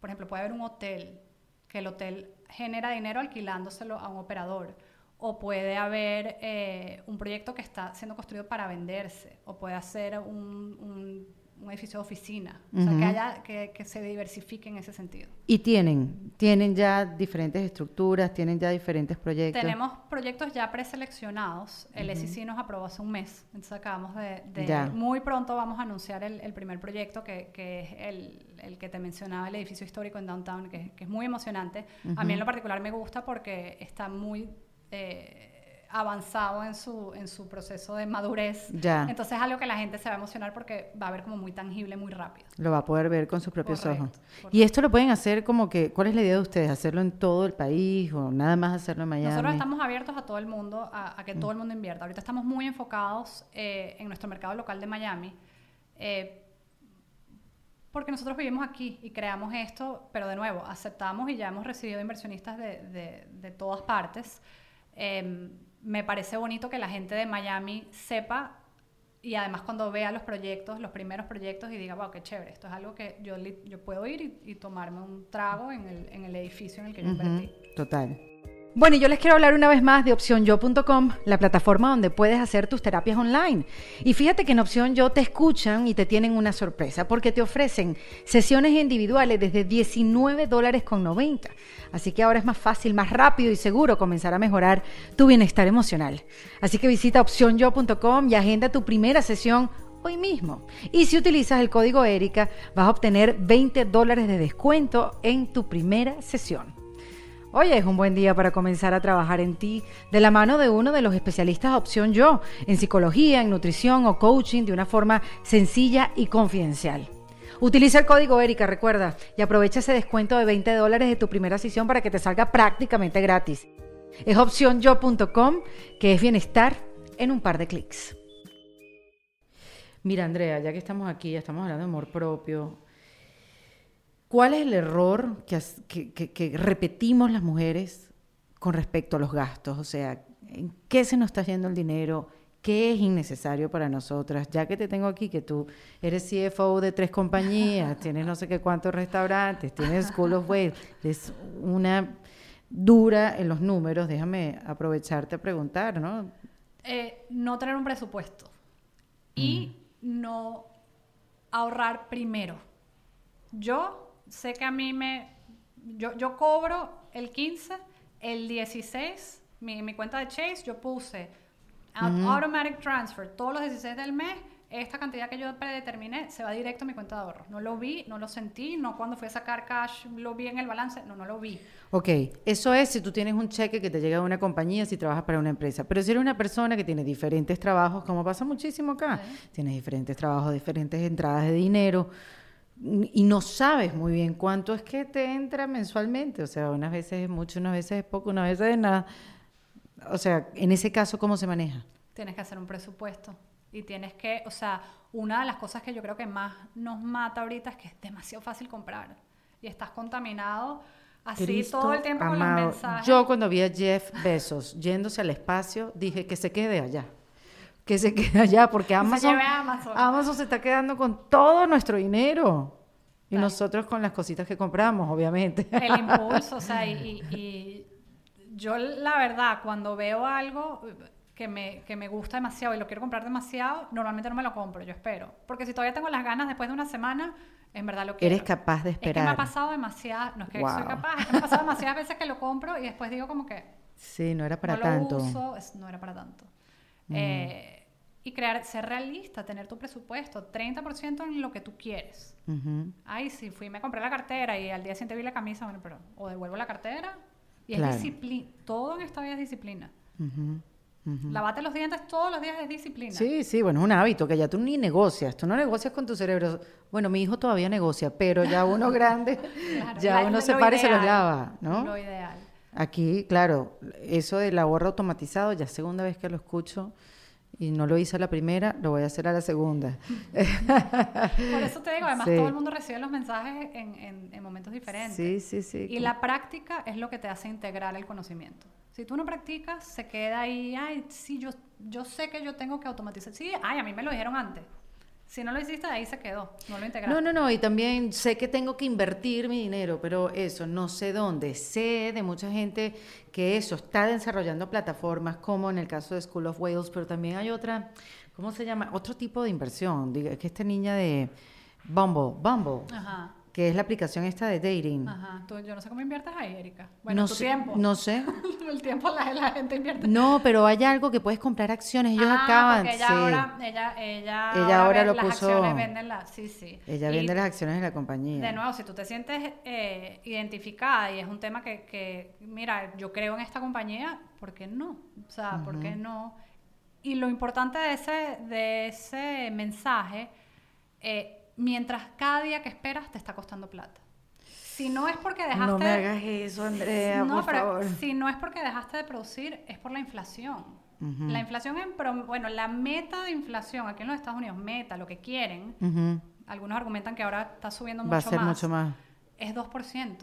Por ejemplo, puede haber un hotel, que el hotel genera dinero alquilándoselo a un operador. o puede haber eh, un proyecto que está siendo construido para venderse, o puede ser un, un un edificio de oficina. O sea, que, haya, que, que, se diversifique en ese sentido. ¿Y tienen? ¿Tienen ya diferentes estructuras? ¿Tienen ya diferentes proyectos? Tenemos proyectos ya preseleccionados. El SIC nos aprobó hace un mes. Entonces acabamos de... de muy pronto vamos a anunciar el, el primer proyecto, que, que es el, el, que te mencionaba, el edificio histórico en Downtown, que, que es muy emocionante. A mí en lo particular me gusta porque está muy... Eh, avanzado en su, en su proceso de madurez. Ya. Entonces es algo que la gente se va a emocionar porque va a ver como muy tangible, muy rápido. Lo va a poder ver con sus propios ojos. Y esto lo pueden hacer como que, ¿cuál es la idea de ustedes? ¿Hacerlo en todo el país o nada más hacerlo en Miami? Nosotros estamos abiertos a todo el mundo, a, que todo el mundo invierta. Ahorita estamos muy enfocados eh, en nuestro mercado local de Miami. Eh, porque nosotros vivimos aquí y creamos esto, pero de nuevo, aceptamos y ya hemos recibido inversionistas de, de, de todas partes. Eh, me parece bonito que la gente de Miami sepa y además cuando vea los proyectos, los primeros proyectos y diga, wow, qué chévere, esto es algo que yo, yo puedo ir y, tomarme un trago en el, en el, edificio en el que yo invertí. Total. Bueno, y yo les quiero hablar una vez más de opcionyo.com, la plataforma donde puedes hacer tus terapias online. Y fíjate que en Opción Yo te escuchan y te tienen una sorpresa, porque te ofrecen sesiones individuales desde 19 dólares con 90. Así que ahora es más fácil, más rápido y seguro comenzar a mejorar tu bienestar emocional. Así que visita opcionyo.com y agenda tu primera sesión hoy mismo. Y si utilizas el código ERICA, vas a obtener 20 dólares de descuento en tu primera sesión. Hoy es un buen día para comenzar a trabajar en ti de la mano de uno de los especialistas Opción Yo, en psicología, en nutrición o coaching de una forma sencilla y confidencial. Utiliza el código Erika, recuerda, y aprovecha ese descuento de 20 dólares de tu primera sesión para que te salga prácticamente gratis. Es opcionyo.com, que es bienestar en un par de clics. Mira, Andrea, ya que estamos aquí, ya estamos hablando de amor propio, ¿Cuál es el error que, repetimos las mujeres con respecto a los gastos? O sea, ¿en qué se nos está yendo el dinero? ¿Qué es innecesario para nosotras? Ya que te tengo aquí, que tú eres CFO de tres compañías, tienes no sé qué cuántos restaurantes, tienes School of Ways, es una dura en los números, déjame aprovecharte a preguntar, ¿no? Eh, no tener un presupuesto y mm. no ahorrar primero. Yo sé que a mí me... Yo, yo cobro el 15, el 16, mi, mi cuenta de Chase, yo puse automatic transfer todos los 16 del mes, esta cantidad que yo predeterminé se va directo a mi cuenta de ahorro. No lo vi, no lo sentí, no cuando fui a sacar cash lo vi en el balance, no, no lo vi. Ok, eso es si tú tienes un cheque que te llega de una compañía, si trabajas para una empresa. Pero si eres una persona que tiene diferentes trabajos, como pasa muchísimo acá, tienes diferentes trabajos, diferentes entradas de dinero, y no sabes muy bien cuánto es que te entra mensualmente. O sea, unas veces es mucho, unas veces es poco, unas veces es nada. O sea, en ese caso, ¿cómo se maneja? Tienes que hacer un presupuesto. Y tienes que, o sea, una de las cosas que yo creo que más nos mata ahorita es que es demasiado fácil comprar. Y estás contaminado así todo el tiempo con los mensajes. Yo cuando vi a Jeff Bezos yéndose al espacio, dije que se quede allá que se quede allá, porque Amazon, Amazon. se está quedando con todo nuestro dinero. Y nosotros con las cositas que compramos, obviamente. El impulso, o sea, y, yo la verdad, cuando veo algo que me, que me gusta demasiado y lo quiero comprar demasiado, normalmente no me lo compro, yo espero. Porque si todavía tengo las ganas después de una semana, en verdad lo quiero. Eres capaz de esperar. Es que me ha pasado demasiado, no es que soy capaz, es que me ha pasado demasiadas veces que lo compro y después digo como que... Sí, no era para tanto. Lo uso, no era para tanto. Eh, y crear, ser realista, tener tu presupuesto, 30% en lo que tú quieres. Ay, si fui, me compré la cartera y al día siguiente vi la camisa, bueno, pero o devuelvo la cartera y es disciplina. Todo en esta vida es disciplina. Lavate los dientes todos los días es disciplina. Sí, sí, bueno, es un hábito que ya tú ni negocias, tú no negocias con tu cerebro. Bueno, mi hijo todavía negocia, pero ya uno grande, ya uno se para y se los lava, ¿no? Lo ideal. Aquí, claro, eso del ahorro automatizado, ya segunda vez que lo escucho, y no lo hice a la primera, lo voy a hacer a la segunda. Por eso te digo, además todo el mundo recibe los mensajes en, en, momentos diferentes. Sí, sí, sí. Y la práctica es lo que te hace integrar el conocimiento. Si tú no practicas, se queda ahí, ay, sí, yo, yo sé que yo tengo que automatizar. Sí, ay, a mí me lo dijeron antes. Si no lo hiciste, ahí se quedó, no lo integraste. No, no, no, y también sé que tengo que invertir mi dinero, pero eso, no sé dónde. Sé de mucha gente que eso, está desarrollando plataformas, como en el caso de School of Wales, pero también hay otra, ¿cómo se llama? Otro tipo de inversión. Diga, que esta niña de Bumble, Bumble. Ajá que es la aplicación esta de dating. Ajá, Tú, yo no sé cómo inviertes ahí, Erika. Bueno, no tu sé, tiempo. No sé. el tiempo la, la, gente invierte. No, pero hay algo que puedes comprar acciones. Ellos ah, acaban. Ella sí. ahora, ella, ella, ella ahora, lo las puso. acciones venden la, sí, sí. Ella Y vende las acciones de la compañía. De nuevo, si tú te sientes eh, identificada y es un tema que, que, mira, yo creo en esta compañía, ¿por qué no? O sea, ¿por qué no? Y lo importante de ese, de ese mensaje, eh, mientras cada día que esperas te está costando plata. Si no es porque dejaste... No me hagas eso, Andrea, no, por pero favor. Si no es porque dejaste de producir, es por la inflación. La inflación, en bueno, la meta de inflación aquí en los Estados Unidos, meta, lo que quieren, algunos argumentan que ahora está subiendo mucho Va a ser más, mucho más. es 2%.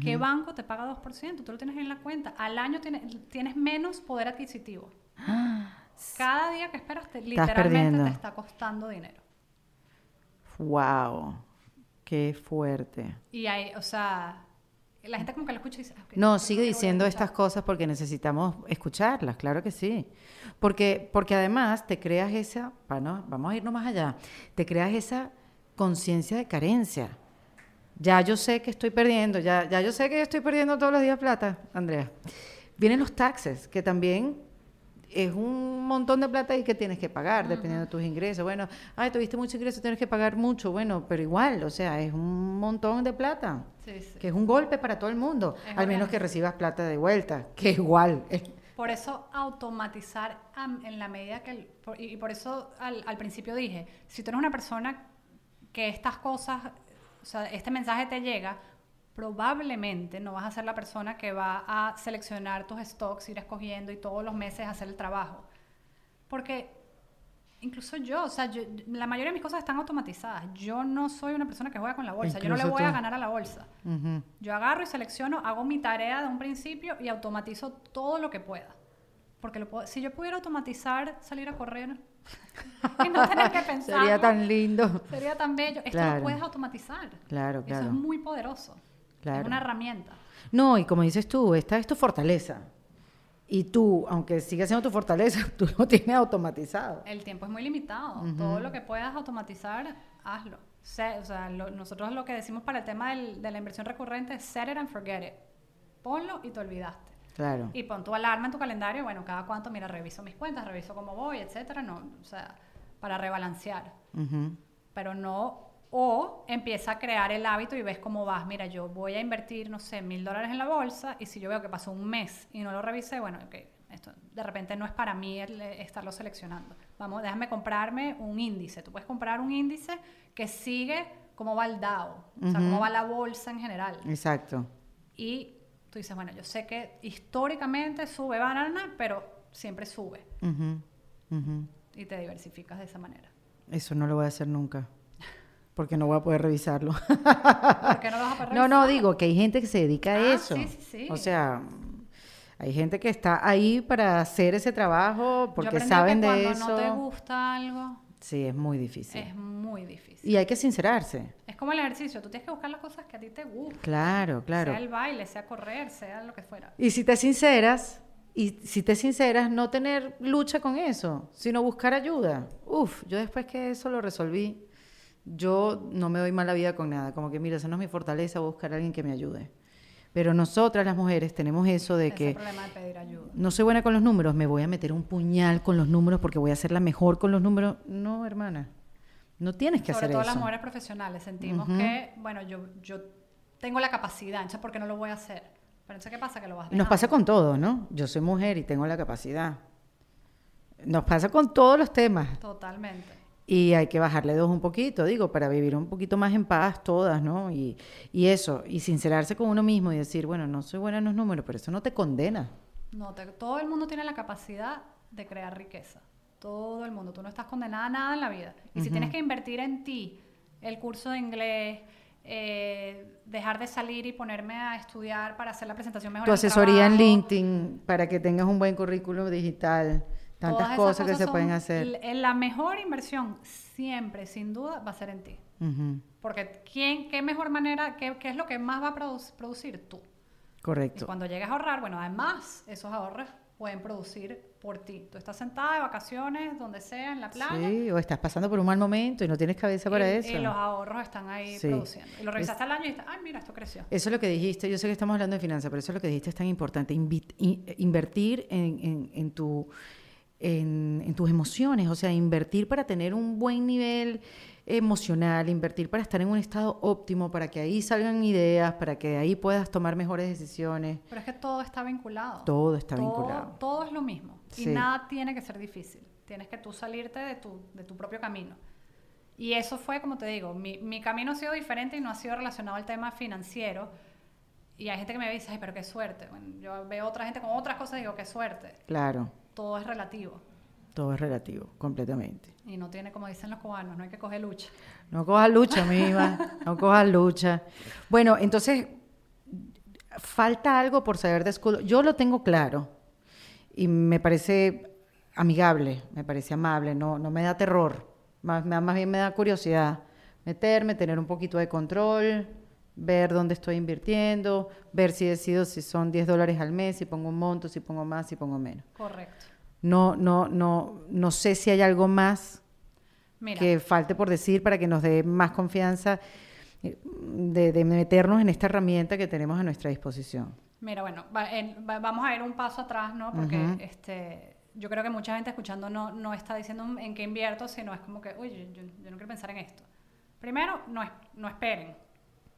¿Qué banco te paga 2%? Tú lo tienes en la cuenta. Al año tienes, tienes menos poder adquisitivo. Cada día que esperas, te- literalmente te está costando dinero. Wow. Qué fuerte. Y hay, o sea, la gente como que lo escucha y dice... "Ah, No, sigue diciendo escuchar". estas cosas porque necesitamos escucharlas, claro que sí. Porque, porque además te creas esa, pa- no, vamos a irnos más allá, te creas esa conciencia de carencia. Ya yo sé que estoy perdiendo, ya, ya yo sé que estoy perdiendo todos los días plata, Andrea. Vienen los taxes, que también es un montón de plata y que tienes que pagar, dependiendo de tus ingresos. Bueno, ay, tuviste mucho ingreso, tienes que pagar mucho. Bueno, pero igual, o sea, es un montón de plata Sí, sí. que es un golpe para todo el mundo, Es al menos que recibas plata de vuelta, que igual. Por eso automatizar en la medida que... el- y por eso al, al principio dije, si tú eres una persona que estas cosas, o sea, este mensaje te llega, probablemente no vas a ser la persona que va a seleccionar tus stocks, ir escogiendo y todos los meses hacer el trabajo. Porque incluso yo, o sea, yo- la mayoría de mis cosas están automatizadas. Yo no soy una persona que juega con la bolsa. yo no le voy a ganar a la bolsa. Yo agarro y selecciono, hago mi tarea de un principio y automatizo todo lo que pueda. Porque lo puedo- si yo pudiera automatizar salir a correr y no tener que pensar. Sería tan lindo. Sería tan bello. Esto Claro. lo puedes automatizar. Claro, Eso claro. es muy poderoso. Claro. Es una herramienta. No, y como dices tú, esta es tu fortaleza. Y tú, aunque siga siendo tu fortaleza, tú lo tienes automatizado. El tiempo es muy limitado. Todo lo que puedas automatizar, hazlo. O sea, lo- nosotros lo que decimos para el tema del- de la inversión recurrente es set it and forget it. Ponlo y te olvidaste. Claro. Y pon tu alarma en tu calendario, bueno, cada cuánto, mira, reviso mis cuentas, reviso cómo voy, etcétera, no, o sea, para rebalancear. Ujú. Pero no, o empieza a crear el hábito y ves cómo vas. Mira, yo voy a invertir, no sé, mil dólares en la bolsa y si yo veo que pasó un mes y no lo revisé, bueno, ok, esto de repente no es para mí el, eh, estarlo seleccionando. Vamos, déjame comprarme un índice. Tú puedes comprar un índice que sigue cómo va el DAO, o sea, cómo va la bolsa en general. Exacto. Y tú dices, bueno, yo sé que históricamente sube banana, pero siempre sube. Y te diversificas de esa manera. Eso no lo voy a hacer nunca. Porque no voy a poder revisarlo. ¿Por qué no lo vas a poder No, no, digo que hay gente que se dedica a Ah, eso. sí, sí, sí. O sea, hay gente que está ahí para hacer ese trabajo porque saben que de cuando eso. no te gusta algo, Sí, es muy difícil. es muy difícil. Y hay que sincerarse. Es como el ejercicio, tú tienes que buscar las cosas que a ti te gustan. Claro, claro. Sea el baile, sea correr, sea lo que fuera. Y si te sinceras, y si te sinceras, no tener lucha con eso, sino buscar ayuda. Uf, yo después que eso lo resolví, yo no me doy mala vida con nada. Como que, mira, esa no es mi fortaleza, voy a buscar a alguien que me ayude. Pero nosotras las mujeres tenemos eso de Ese que problema de pedir ayuda. no soy buena con los números, me voy a meter un puñal con los números porque voy a ser la mejor con los números. No, hermana, no tienes que Sobre hacer todo eso. las mujeres profesionales sentimos que, bueno, yo, yo tengo la capacidad, entonces ¿por qué no lo voy a hacer? Pero entonces ¿qué pasa? Que lo vas Y nos pasa dejando. con todo, ¿no? Yo soy mujer y tengo la capacidad. Nos pasa con todos los temas. Totalmente. Y hay que bajarle dos un poquito, digo, para vivir un poquito más en paz todas, ¿no? Y, y eso, y sincerarse con uno mismo y decir, bueno, no soy buena en los números, pero eso no te condena. No, te- todo el mundo tiene la capacidad de crear riqueza. Todo el mundo. Tú no estás condenada a nada en la vida. Y si tienes que invertir en ti, el curso de inglés, eh, dejar de salir y ponerme a estudiar para hacer la presentación mejor. Tu en asesoría en trabajo, LinkedIn para que tengas un buen currículum digital, Tantas Todas cosas que se pueden hacer. l- La mejor inversión siempre, sin duda, va a ser en ti. Porque ¿quién, qué mejor manera, qué, qué es lo que más va a produ- producir? Tú. Y Correcto. cuando llegas a ahorrar, bueno, además, esos ahorros pueden producir por ti. Tú estás sentada de vacaciones, donde sea, en la playa. Sí, o estás pasando por un mal momento y no tienes cabeza para y, eso. y los ahorros están ahí Sí. produciendo. Y lo revisaste al año y dices, ay, mira, esto creció. Eso es lo que dijiste, yo sé que estamos hablando de finanzas, pero eso es lo que dijiste es tan importante, in- invertir en, en- en tu, en, en tus emociones, o sea, invertir para tener un buen nivel emocional, invertir para estar en un estado óptimo, para que ahí salgan ideas, para que ahí puedas tomar mejores decisiones. Pero es que todo está vinculado. Todo está Todo- vinculado. Todo es lo mismo. Sí. Y nada tiene que ser difícil. Tienes que tú salirte de tu, de tu propio camino. Y eso fue, como te digo, mi, mi camino ha sido diferente y no ha sido relacionado al tema financiero. Y hay gente que me dice, ay, pero qué suerte. Bueno, yo veo otra gente con otras cosas y digo, qué suerte. Claro, Todo es relativo. todo es relativo, completamente. Y no tiene, como dicen los cubanos, no hay que coger lucha. No cojas lucha, mima, no cojas lucha. Bueno, entonces, falta algo por saber de escudo. Yo lo tengo claro y me parece amigable, me parece amable, no, no me da terror, más, más más bien me da curiosidad. Meterme, tener un poquito de control, ver dónde estoy invirtiendo, ver si decido si son 10 dólares al mes, si pongo un monto, si pongo más, si pongo menos. Correcto. No, no, no, no sé si hay algo más Mira, que falte por decir para que nos dé más confianza eh, de, de meternos en esta herramienta que tenemos a nuestra disposición. Mira, bueno, va- en- va- vamos a ir un paso atrás, ¿no? Porque Ujú. este, yo creo que mucha gente escuchando no, no está diciendo en qué invierto, sino es como que, oye, yo, yo no quiero pensar en esto. Primero, no, no esperen.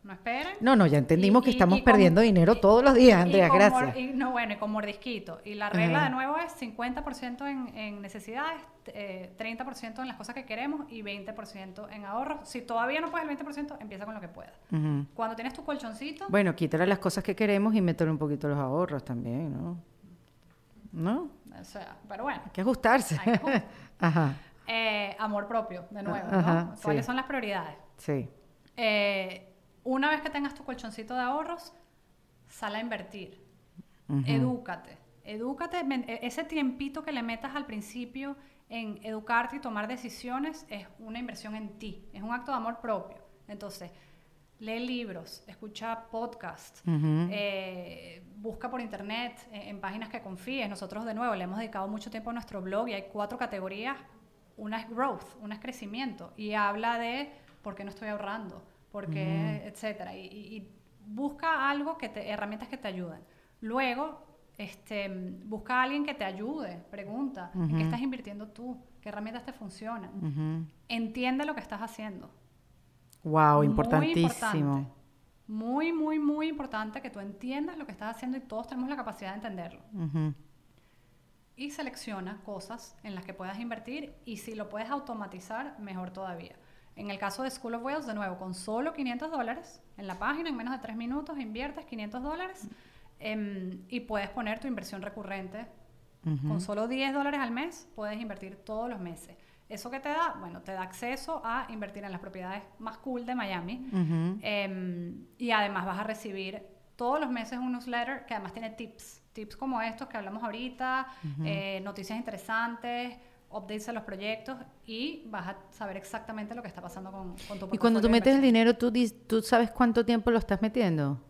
No esperen. No, no, ya entendimos Y- que y- estamos y con- perdiendo dinero todos los días, Andrea, con gracias. y no, bueno, y con mordisquito. Y la regla Ajá. de nuevo es 50% en, en necesidades, eh, 30% en las cosas que queremos y 20% en ahorros. Si todavía no puedes el 20%, empieza con lo que puedas. Cuando tienes tu colchoncito, Bueno, quítale las cosas que queremos y métele un poquito los ahorros también, ¿no? ¿No? o sea, pero bueno. Hay que ajustarse. Hay que ajustar. Ajá, Eh, amor propio, de nuevo, Ajá, ¿no? ¿Cuáles sí. son las prioridades? sí. Eh, una vez que tengas tu colchoncito de ahorros, sal a invertir. Ujú. Edúcate. Edúcate. men- e- Ese tiempito que le metas al principio en educarte y tomar decisiones es una inversión en ti. Es un acto de amor propio. Entonces, lee libros, escucha podcasts, Ujú. eh, busca por internet eh, en páginas que confíes. Nosotros, de nuevo, le hemos dedicado mucho tiempo a nuestro blog y hay cuatro categorías. Una es growth, una es crecimiento y habla de por qué no estoy ahorrando, por qué, etcétera. Y, busca algo que te, herramientas que te ayuden. Luego, este, busca a alguien que te ayude, pregunta, ¿en Ujú. qué estás invirtiendo tú? ¿Qué herramientas te funcionan? Entiende lo que estás haciendo. Wow, Muy importantísimo. importante. Muy, muy, muy importante que tú entiendas lo que estás haciendo y todos tenemos la capacidad de entenderlo. Y selecciona cosas en las que puedas invertir y si lo puedes automatizar, mejor todavía. En el caso de School of Wales, de nuevo, con solo 500 dólares en la página, en menos de 3 minutos, inviertes 500 dólares em, y puedes poner tu inversión recurrente. Ujú. Con solo 10 dólares al mes puedes invertir todos los meses. ¿Eso qué te da? Bueno, te da acceso a invertir en las propiedades más cool de Miami. Ujú. Em, y además vas a recibir todos los meses un newsletter que además tiene tips. Tips como estos que hablamos ahorita, eh, noticias interesantes, updates de los proyectos y vas a saber exactamente lo que está pasando con, con tu Y cuando tú metes el dinero, ¿tú, ¿tú sabes cuánto tiempo lo estás metiendo?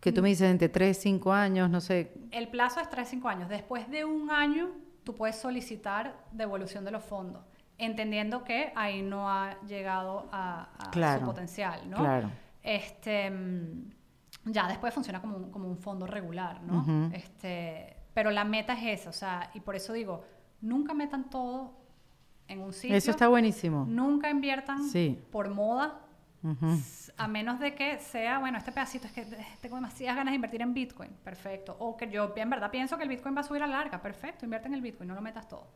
Que tú me dices entre 3, 5 años, no sé. El plazo es 3-5 años. Después de un año, tú puedes solicitar devolución de los fondos, entendiendo que ahí no ha llegado a, a Claro, su potencial, ¿no? claro. Este, mm, ya después funciona como un, como un fondo regular, ¿no? Este, pero la meta es esa, o sea, y por eso digo, nunca metan todo en un sitio. Eso está buenísimo. Nunca inviertan Sí. por moda, a menos de que sea, bueno, este pedacito es que eh, tengo demasiadas ganas de invertir en Bitcoin, perfecto. O que yo en verdad pienso que el Bitcoin va a subir a la larga, perfecto, invierte en el Bitcoin, no lo metas todo.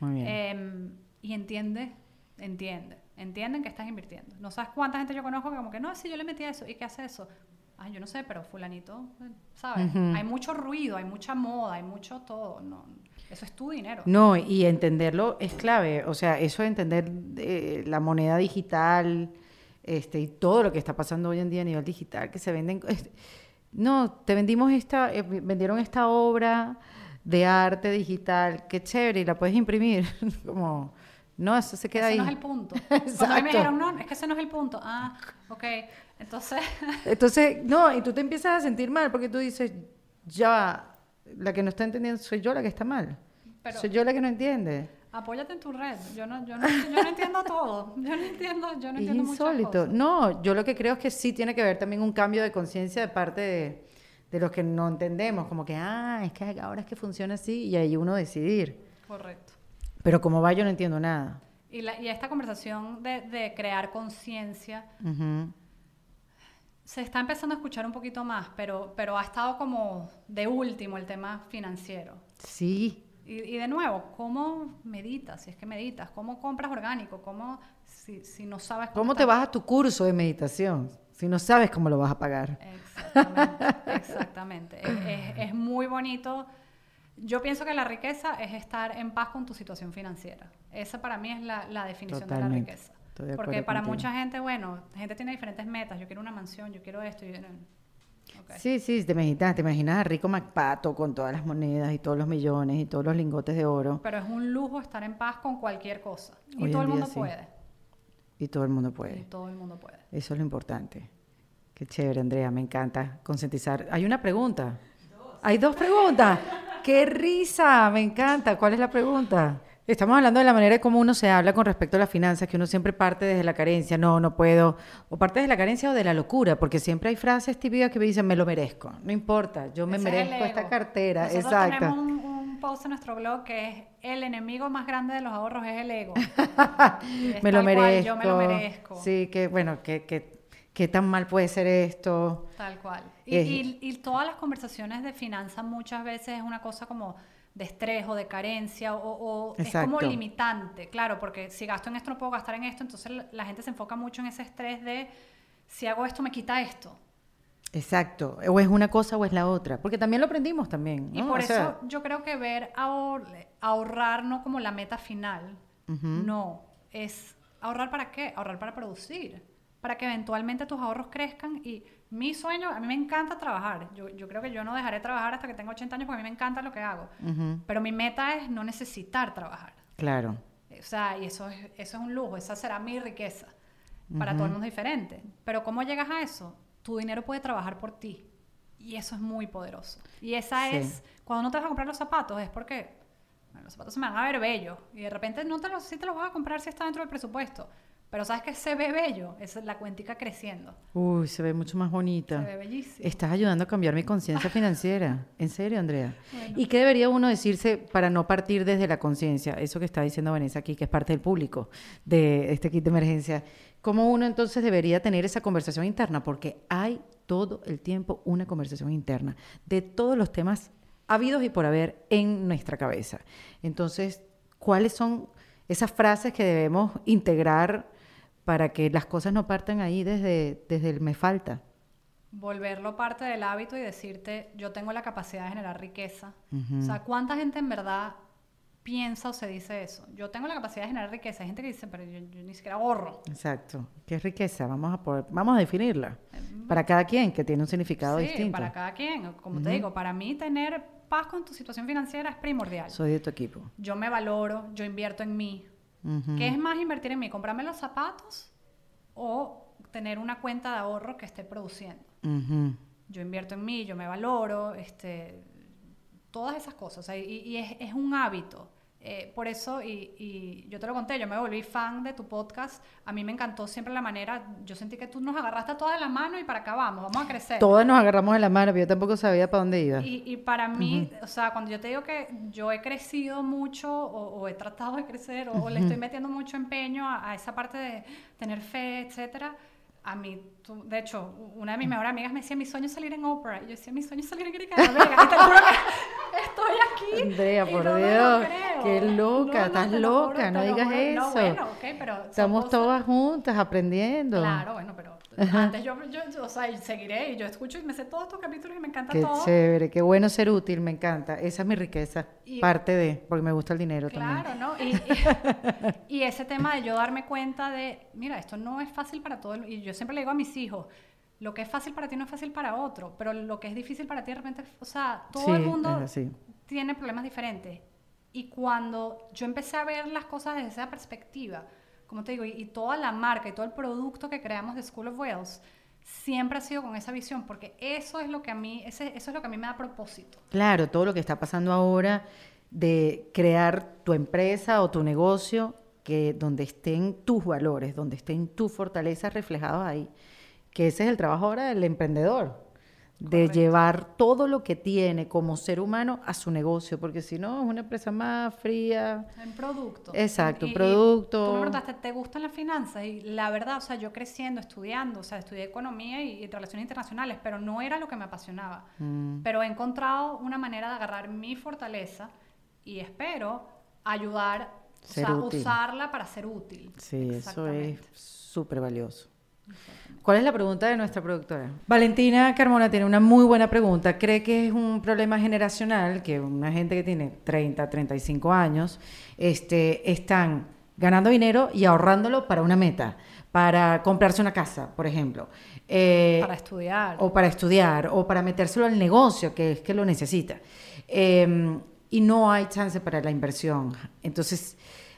Muy bien. Em, y entiende, entiende, entienden que estás invirtiendo. No sabes cuánta gente yo conozco que como que no, si yo le metí a eso, ¿y qué hace eso? Ay, yo no sé, pero fulanito, eh, ¿sabes? Hay mucho ruido, hay mucha moda, hay mucho todo. No, eso es tu dinero. No, y entenderlo es clave. O sea, eso de entender eh, la moneda digital este, y todo lo que está pasando hoy en día a nivel digital, que se venden... este, no, te vendimos esta, eh, vendieron esta obra de arte digital, qué chévere, y la puedes imprimir. como, no, eso se queda ese ahí. no es el punto. Cuando a mí me dijeron, no, es que ese no es el punto. Ah, ok. Entonces, Entonces, no, y tú te empiezas a sentir mal porque tú dices, ya, la que no está entendiendo soy yo la que está mal. Pero- soy yo la que no entiende. apóyate en tu red. Yo no, yo no, yo no entiendo todo. Yo no entiendo, yo no es entiendo muchas insólito. cosas. No, yo lo que creo es que sí tiene que haber también un cambio de conciencia de parte de, de los que no entendemos, como que, ah, es que ahora es que funciona así y ahí uno decidir. Correcto. Pero como va, yo no entiendo nada. Y, la, y esta conversación de, de crear conciencia Ujú. Se está empezando a escuchar un poquito más, pero, pero ha estado como de último el tema financiero. Sí, Y, y de nuevo, ¿cómo meditas? Si es que meditas, ¿cómo compras orgánico? ¿Cómo, si, si no sabes ¿cómo te vas a tu curso de meditación si no sabes cómo lo vas a pagar? Exactamente, exactamente. Es, es- es muy bonito. Yo pienso que la riqueza es estar en paz con tu situación financiera. Esa para mí es la, la definición de la riqueza. Estoy de Porque para contigo. mucha gente, bueno, gente tiene diferentes metas. Yo quiero una mansión, yo quiero esto. Yo, ok. Sí, sí, te imaginas, te imaginas a Rico MacPato con todas las monedas y todos los millones y todos los lingotes de oro. Pero es un lujo estar en paz con cualquier cosa. Y Hoy todo el mundo sí. puede. Y todo el mundo Y puede. todo el mundo puede. Eso es lo importante. Qué chévere, Andrea, me encanta concientizar. Hay una pregunta. Hay dos preguntas. ¡Qué risa! Me encanta. ¿Cuál es la pregunta? Estamos hablando de la manera de cómo uno se habla con respecto a las finanzas, que uno siempre parte desde la carencia, no, no puedo, o parte desde la carencia o de la locura, porque siempre hay frases típicas que me dicen, me lo merezco, no importa, yo me Ese merezco esta cartera, Nosotros exacto. tenemos un, un post en nuestro blog que es el enemigo más grande de los ahorros es el ego. Es me lo cual, merezco. yo me lo merezco. Sí, que bueno, que, que, qué tan mal puede ser esto. Tal cual. Y, y- y todas las conversaciones de finanzas muchas veces es una cosa como de estrés o de carencia o, o es como limitante, claro, porque si gasto en esto no puedo gastar en esto, entonces la, gente se enfoca mucho en ese estrés de si hago esto me quita esto. Exacto, o es una cosa o es la otra, porque también lo aprendimos también. Y por O eso sea, yo creo que ver ahor- ahorrar no como la meta final, no, es ahorrar para qué, ahorrar para producir, para que eventualmente tus ahorros crezcan y mi sueño, a mí me encanta trabajar, yo, yo creo que yo no dejaré de trabajar hasta que tenga 80 años porque a mí me encanta lo que hago, pero mi meta es no necesitar trabajar. claro, O sea, y eso es, eso es un lujo, esa será mi riqueza. Para todo el mundo es diferente. Pero ¿cómo llegas a eso? Tu dinero puede trabajar por ti. Y eso es muy poderoso. Y esa Sí. es, cuando no te vas a comprar los zapatos, es porque bueno, los zapatos se me van a ver bellos. Y de repente no te los, sí te los vas a comprar si está dentro del presupuesto. Pero sabes que se ve bello, es la cuentica creciendo. uy, se ve mucho más Se bonita. ve bellísimo. Estás ayudando a cambiar mi conciencia financiera. ¿En serio, Andrea? Bueno. ¿Y qué debería uno decirse para no partir desde la conciencia? Eso que está diciendo Vanessa aquí, que es parte del público de este kit de emergencia. ¿Cómo uno entonces debería tener esa conversación interna? Porque hay todo el tiempo una conversación interna de todos los temas habidos y por haber en nuestra cabeza. Entonces, ¿cuáles son esas frases que debemos integrar para que las cosas no partan ahí desde, desde el me falta? volverlo parte del hábito y decirte, yo tengo la capacidad de generar riqueza. Ujú. O sea, ¿cuánta gente en verdad piensa o se dice eso? Yo tengo la capacidad de generar riqueza. Hay gente que dice, pero yo, yo ni siquiera ahorro. Exacto. ¿Qué es riqueza? Vamos a, poder- vamos a definirla. Para cada quien, que tiene un significado sí, distinto. para cada quien. Como te digo, para mí tener paz con tu situación financiera es primordial. Soy de tu equipo. Yo me valoro, yo invierto en mí. ¿Qué es más invertir en mí? ¿Comprarme los zapatos o tener una cuenta de ahorro que esté produciendo? Yo invierto en mí, yo me valoro, este, todas esas cosas. o sea, y, y es, es un hábito. Eh, por eso, y, y yo te lo conté, yo me volví fan de tu podcast. A mí me encantó siempre la manera, yo sentí que tú nos agarraste todas de la mano y para acá vamos, vamos a crecer. Todas nos agarramos de la mano, pero yo tampoco sabía para dónde iba. Y, y para mí, o sea, cuando yo te digo que yo he crecido mucho o, o he tratado de crecer o, o le estoy metiendo mucho empeño a, a esa parte de tener fe, etcétera, a mí, tú- de hecho, una de mis mejores amigas me decía, mi sueño es salir en Oprah. Y yo decía, mi sueño es salir en Erika de la Vega. Y te juro que estoy aquí. Andrea, y por no lo Dios, qué loca, estás loca, no digas. No, eso. bueno, pero Estamos cosas- todas juntas aprendiendo. Claro, bueno, pero antes yo, yo, yo, o sea, seguiré y yo escucho y me sé todos estos capítulos y me encanta Qué todo. chévere, qué bueno ser útil, me encanta. Esa es mi riqueza, Y- parte de, porque me gusta el dinero Claro, también. ¿no? Y, y- y ese tema de yo darme cuenta de, mira, esto no es fácil para todo el Y yo siempre le digo a mis hijos, lo que es fácil para ti no es fácil para otro, pero lo que es difícil para ti de repente, o sea, todo el mundo tiene problemas diferentes. Y cuando yo empecé a ver las cosas desde esa perspectiva, como te digo, y, toda la marca y todo el producto que creamos de School of Wales, siempre ha sido con esa visión, porque eso es lo que a mí, ese, eso es lo que a mí me da propósito. Claro, todo lo que está pasando ahora de crear tu empresa o tu negocio que donde estén tus valores, donde estén tus fortalezas reflejadas ahí que ese es el trabajo ahora del emprendedor, de llevar todo lo que tiene como ser humano a su negocio, porque si no es una empresa más fría. En producto. Exacto, producto. tú me preguntaste, ¿te gustan las finanzas? Y la verdad, o sea, yo creciendo, estudiando, o sea, estudié economía y, relaciones internacionales, pero no era lo que me apasionaba. Mm. Pero he encontrado una manera de agarrar mi fortaleza y espero ayudar, o sea, usarla para ser útil. Sí, eso es súper valioso. ¿Cuál es la pregunta de nuestra productora? Valentina Carmona tiene una muy buena pregunta. ¿Cree que es un problema generacional que una gente que tiene 30, 35 años este, están ganando dinero y ahorrándolo para una meta? Para comprarse una casa, por ejemplo. Eh, para estudiar. O para estudiar, o para metérselo al negocio, que es que lo necesita. Em, y no hay chance para la inversión. Entonces,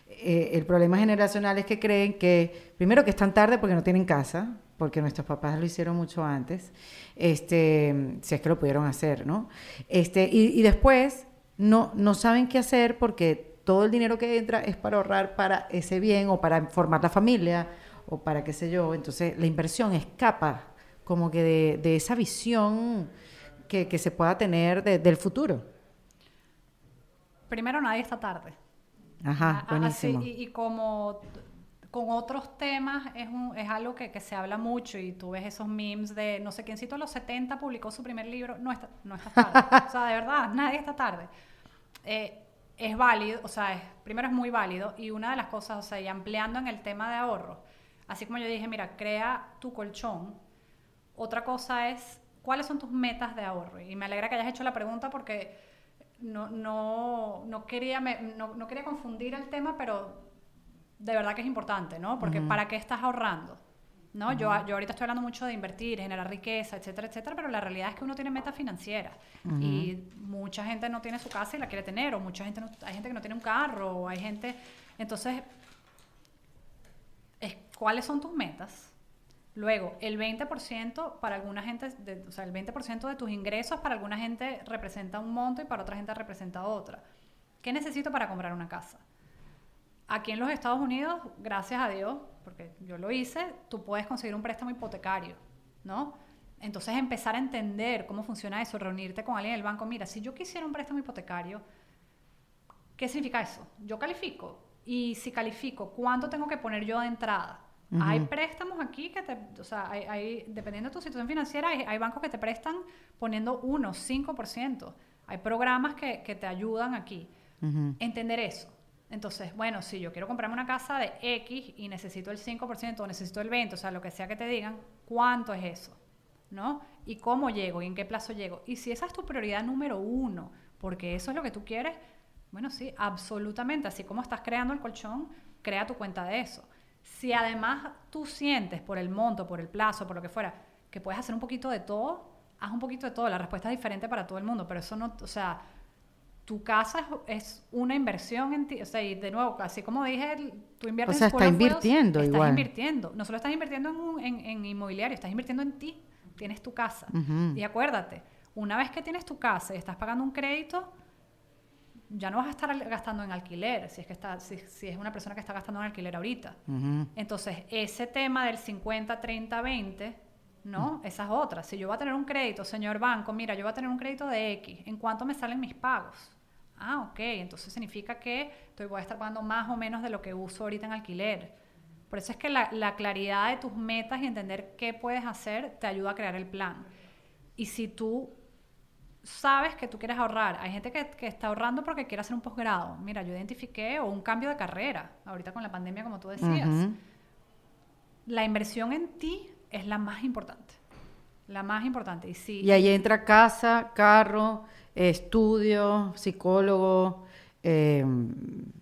eh, el problema generacional es que creen que, primero que están tarde porque no tienen casa, porque nuestros papás lo hicieron mucho antes, este, si es que lo pudieron hacer, ¿no? Este, y, después no, no saben qué hacer porque todo el dinero que entra es para ahorrar para ese bien o para formar la familia o para qué sé yo. Entonces la inversión escapa como que de, esa visión que, se pueda tener del futuro. Primero, nadie está tarde. Ajá, buenísimo. y, como con otros temas es, un, es algo que, que, se habla mucho y tú ves esos memes de no sé quiéncito a los 70 publicó su primer libro, no está, no está tarde. o sea, de verdad, nadie está tarde. Eh, es válido, o sea, es, primero es muy válido y una de las cosas, o sea, y ampliando en el tema de ahorro, así como yo dije, mira, crea tu colchón, otra cosa es cuáles son tus metas de ahorro. Y me alegra que hayas hecho la pregunta porque no, no, no, quería, no, no, quería confundir el tema, pero de verdad que es importante, ¿no? Porque ¿para qué estás ahorrando? ¿no? yo, yo ahorita estoy hablando mucho de invertir, generar riqueza, etcétera, etcétera, pero la realidad es que uno tiene metas financieras y mucha gente no tiene su casa y la quiere tener, o mucha gente hay gente que no tiene un carro, o hay gente... Entonces, es, ¿cuáles son tus metas? Luego, el 20% para alguna gente, de, o sea, el 20% de tus ingresos para alguna gente representa un monto y para otra gente representa otra. ¿Qué necesito para comprar una casa? Aquí en los Estados Unidos, gracias a Dios, porque yo lo hice, tú puedes conseguir un préstamo hipotecario, ¿no? Entonces empezar a entender cómo funciona eso, reunirte con alguien del banco, mira, si yo quisiera un préstamo hipotecario, ¿qué significa eso? Yo califico y si califico, ¿cuánto tengo que poner yo de entrada? Hay préstamos aquí que te, o sea, hay, dependiendo de tu situación financiera, hay, bancos que te prestan poniendo 1, 5%. Hay programas que, que te ayudan aquí. Entender eso. Entonces, bueno, si yo quiero comprarme una casa de X y necesito el 5% o necesito el 20%, o sea, lo que sea que te digan, ¿cuánto es eso? ¿No? ¿Y cómo llego? ¿Y en qué plazo llego? Y si esa es tu prioridad número uno, porque eso es lo que tú quieres, bueno, sí, absolutamente. Así como estás creando el colchón, crea tu cuenta de eso. Si además tú sientes por el monto, por el plazo, por lo que fuera, que puedes hacer un poquito de todo, haz un poquito de todo. La respuesta es diferente para todo el mundo, pero eso no, o sea, tu casa es, una inversión en ti. O sea, y de nuevo, así como dije, tú inviertes o sea, está invirtiendo igual. Estás invirtiendo. No solo estás invirtiendo en, en, inmobiliario, estás invirtiendo en ti. Tienes tu casa. Y acuérdate, una vez que tienes tu casa y estás pagando un crédito, ya no vas a estar gastando en alquiler, si es que está, si, es una persona que está gastando en alquiler ahorita. Entonces, ese tema del 50, 30, 20, ¿no? Esa es otra. Si yo voy a tener un crédito, señor banco, mira, yo voy a tener un crédito de X, ¿en cuánto me salen mis pagos? Ah, ok, entonces significa que estoy, voy a estar pagando más o menos de lo que uso ahorita en alquiler. Por eso es que la, la claridad de tus metas y entender qué puedes hacer te ayuda a crear el plan. Y si tú sabes que tú quieres ahorrar. Hay gente que, que, está ahorrando porque quiere hacer un posgrado. Mira, yo identifiqué o un cambio de carrera, ahorita con la pandemia, como tú decías. La inversión en ti es la más importante. La más importante. Y, sí, y ahí entra casa, carro, estudio, psicólogo, eh,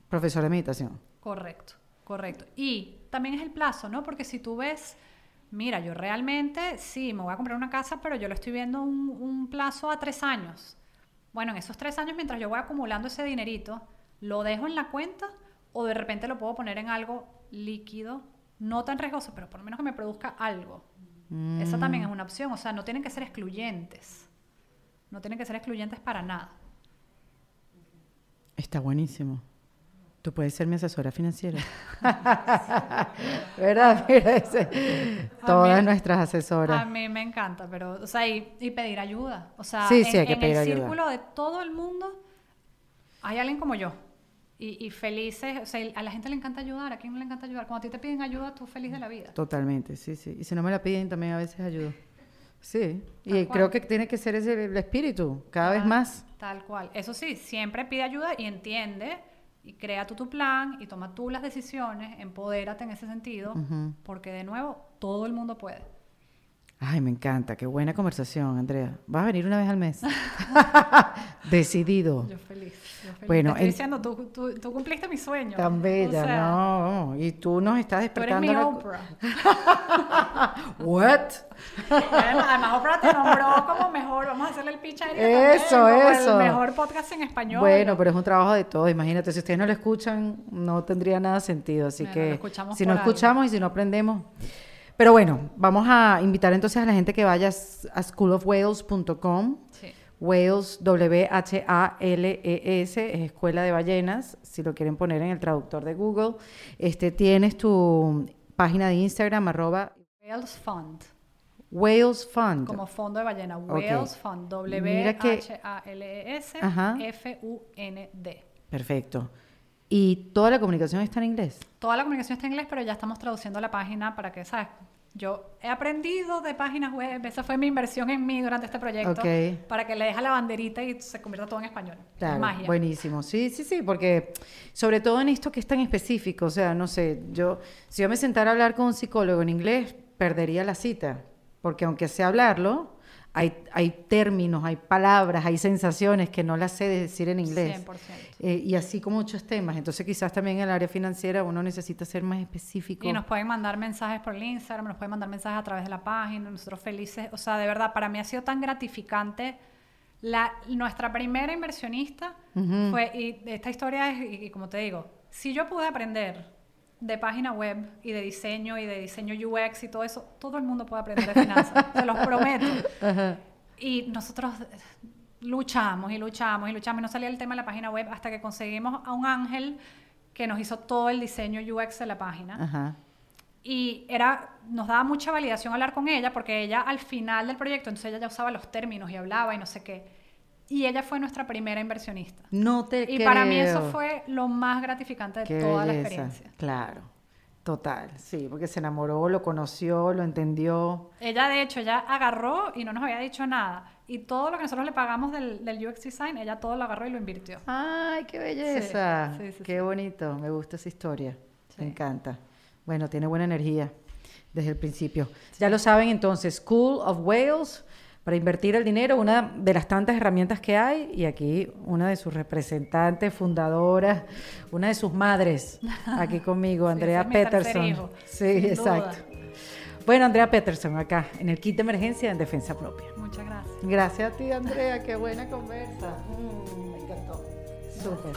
profesor de meditación. Correcto, correcto. Y también es el plazo, ¿no? Porque si tú ves mira, yo realmente sí, me voy a comprar una casa, pero yo lo estoy viendo un, un plazo a tres años. Bueno, en esos tres años, mientras yo voy acumulando ese dinerito, ¿lo dejo en la cuenta o de repente lo puedo poner en algo líquido, no tan riesgoso, pero por lo menos que me produzca algo? Esa también es una opción, o sea, no tienen que ser excluyentes. No tienen que ser excluyentes para nada. Está buenísimo. Tú puedes ser mi asesora financiera. ¿Verdad? Mira ese. Todas nuestras asesoras. A mí me encanta, pero, o sea, y, y pedir ayuda. O sea, Sí, en, hay que en pedir el ayuda. círculo de todo el mundo hay alguien como yo. Y, y felices, o sea, a la gente le encanta ayudar. ¿A quién no le encanta ayudar? Cuando a ti te piden ayuda, tú feliz de la vida. Totalmente, sí, sí. Y si no me la piden, también a veces ayudo. Sí. Y cual. creo que tiene que ser ese el espíritu, cada vez más. Tal cual. Eso sí, siempre pide ayuda y entiende y crea tú tu plan y toma tú las decisiones, empodérate en ese sentido, porque de nuevo, todo el mundo puede. Ay, me encanta. Qué buena conversación, Andrea. ¿Vas a venir una vez al mes? Decidido. Yo feliz. Yo feliz. Bueno, estoy en- diciendo, tú, tú, tú cumpliste mi sueño. Tan bella, O sea, no. Y tú nos estás Tú eres despertando. mi la- Oprah. What? Además, Oprah te nombró como mejor. Vamos a hacerle el pitch a Eso, también, como eso. El mejor podcast en español. Bueno, pero es un trabajo de todos. Imagínate, si ustedes no lo escuchan, no tendría nada sentido. Así Bueno, que si no algo. escuchamos y si no aprendemos. Pero bueno, vamos a invitar entonces a la gente que vaya a schoolofwales.com. Sí. Wales, W-H-A-L-E-S, E es Escuela de Ballenas, si lo quieren poner en el traductor de Google. Este, tienes tu página de Instagram, arroba Whales Fund. Wales Fund. Como fondo de ballena. Whales Fund. Mira que- Ajá. W-H-A-L-E-S-F-U-N-D. Perfecto. ¿Y toda la comunicación está en inglés? Toda la comunicación está en inglés, pero ya estamos traduciendo la página para que, ¿sabes? Yo he aprendido de páginas web, esa fue mi inversión en mí durante este proyecto, Ok. para que le deja la banderita y se convierta todo en español. Es Claro, magia. buenísimo. Sí, sí, sí, porque sobre todo en esto que es tan específico, o sea, no sé, yo si yo me sentara a hablar con un psicólogo en inglés, perdería la cita, porque aunque sé hablarlo, hay, hay términos, hay palabras, hay sensaciones que no las sé decir en inglés. 100%. Eh, y así como muchos temas. Entonces quizás también en el área financiera uno necesita ser más específico. Y nos pueden mandar mensajes por el Instagram, nos pueden mandar mensajes a través de la página, nosotros felices. O sea, de verdad, para mí ha sido tan gratificante. La, nuestra primera inversionista Ujú. fue, y esta historia es, y, y como te digo, si yo pude aprender de página web y de diseño y de diseño UX y todo eso, todo el mundo puede aprender de finanzas, se los prometo. Ajá. Y nosotros luchamos y luchamos y luchamos y no salía el tema de la página web hasta que conseguimos a un ángel que nos hizo todo el diseño UX de la página. Ajá. Y era, nos daba mucha validación hablar con ella porque ella al final del proyecto, entonces ella ya usaba los términos y hablaba y no sé qué. Y ella fue nuestra primera inversionista. No te Y para mí eso creo. fue lo más gratificante de Qué toda la belleza. experiencia. Claro, total, sí, porque se enamoró, lo conoció, lo entendió. Ella, de hecho, ya agarró y no nos había dicho nada. Y todo lo que nosotros le pagamos del, del UX Design, ella todo lo agarró y lo invirtió. Ay, qué belleza. sí, sí, qué sí. bonito, me gusta esa historia. Me encanta. Bueno, tiene buena energía desde el principio. Ya lo saben entonces, School of Wales para invertir el dinero, una de las tantas herramientas que hay y aquí una de sus representantes, fundadoras, una de sus madres aquí conmigo, Andrea es Peterson. sí, exacto. duda. Bueno, Andrea Peterson acá en el kit de emergencia en defensa propia. Muchas gracias. Gracias a ti, Andrea. Qué buena conversa. Mm, me encantó. Súper,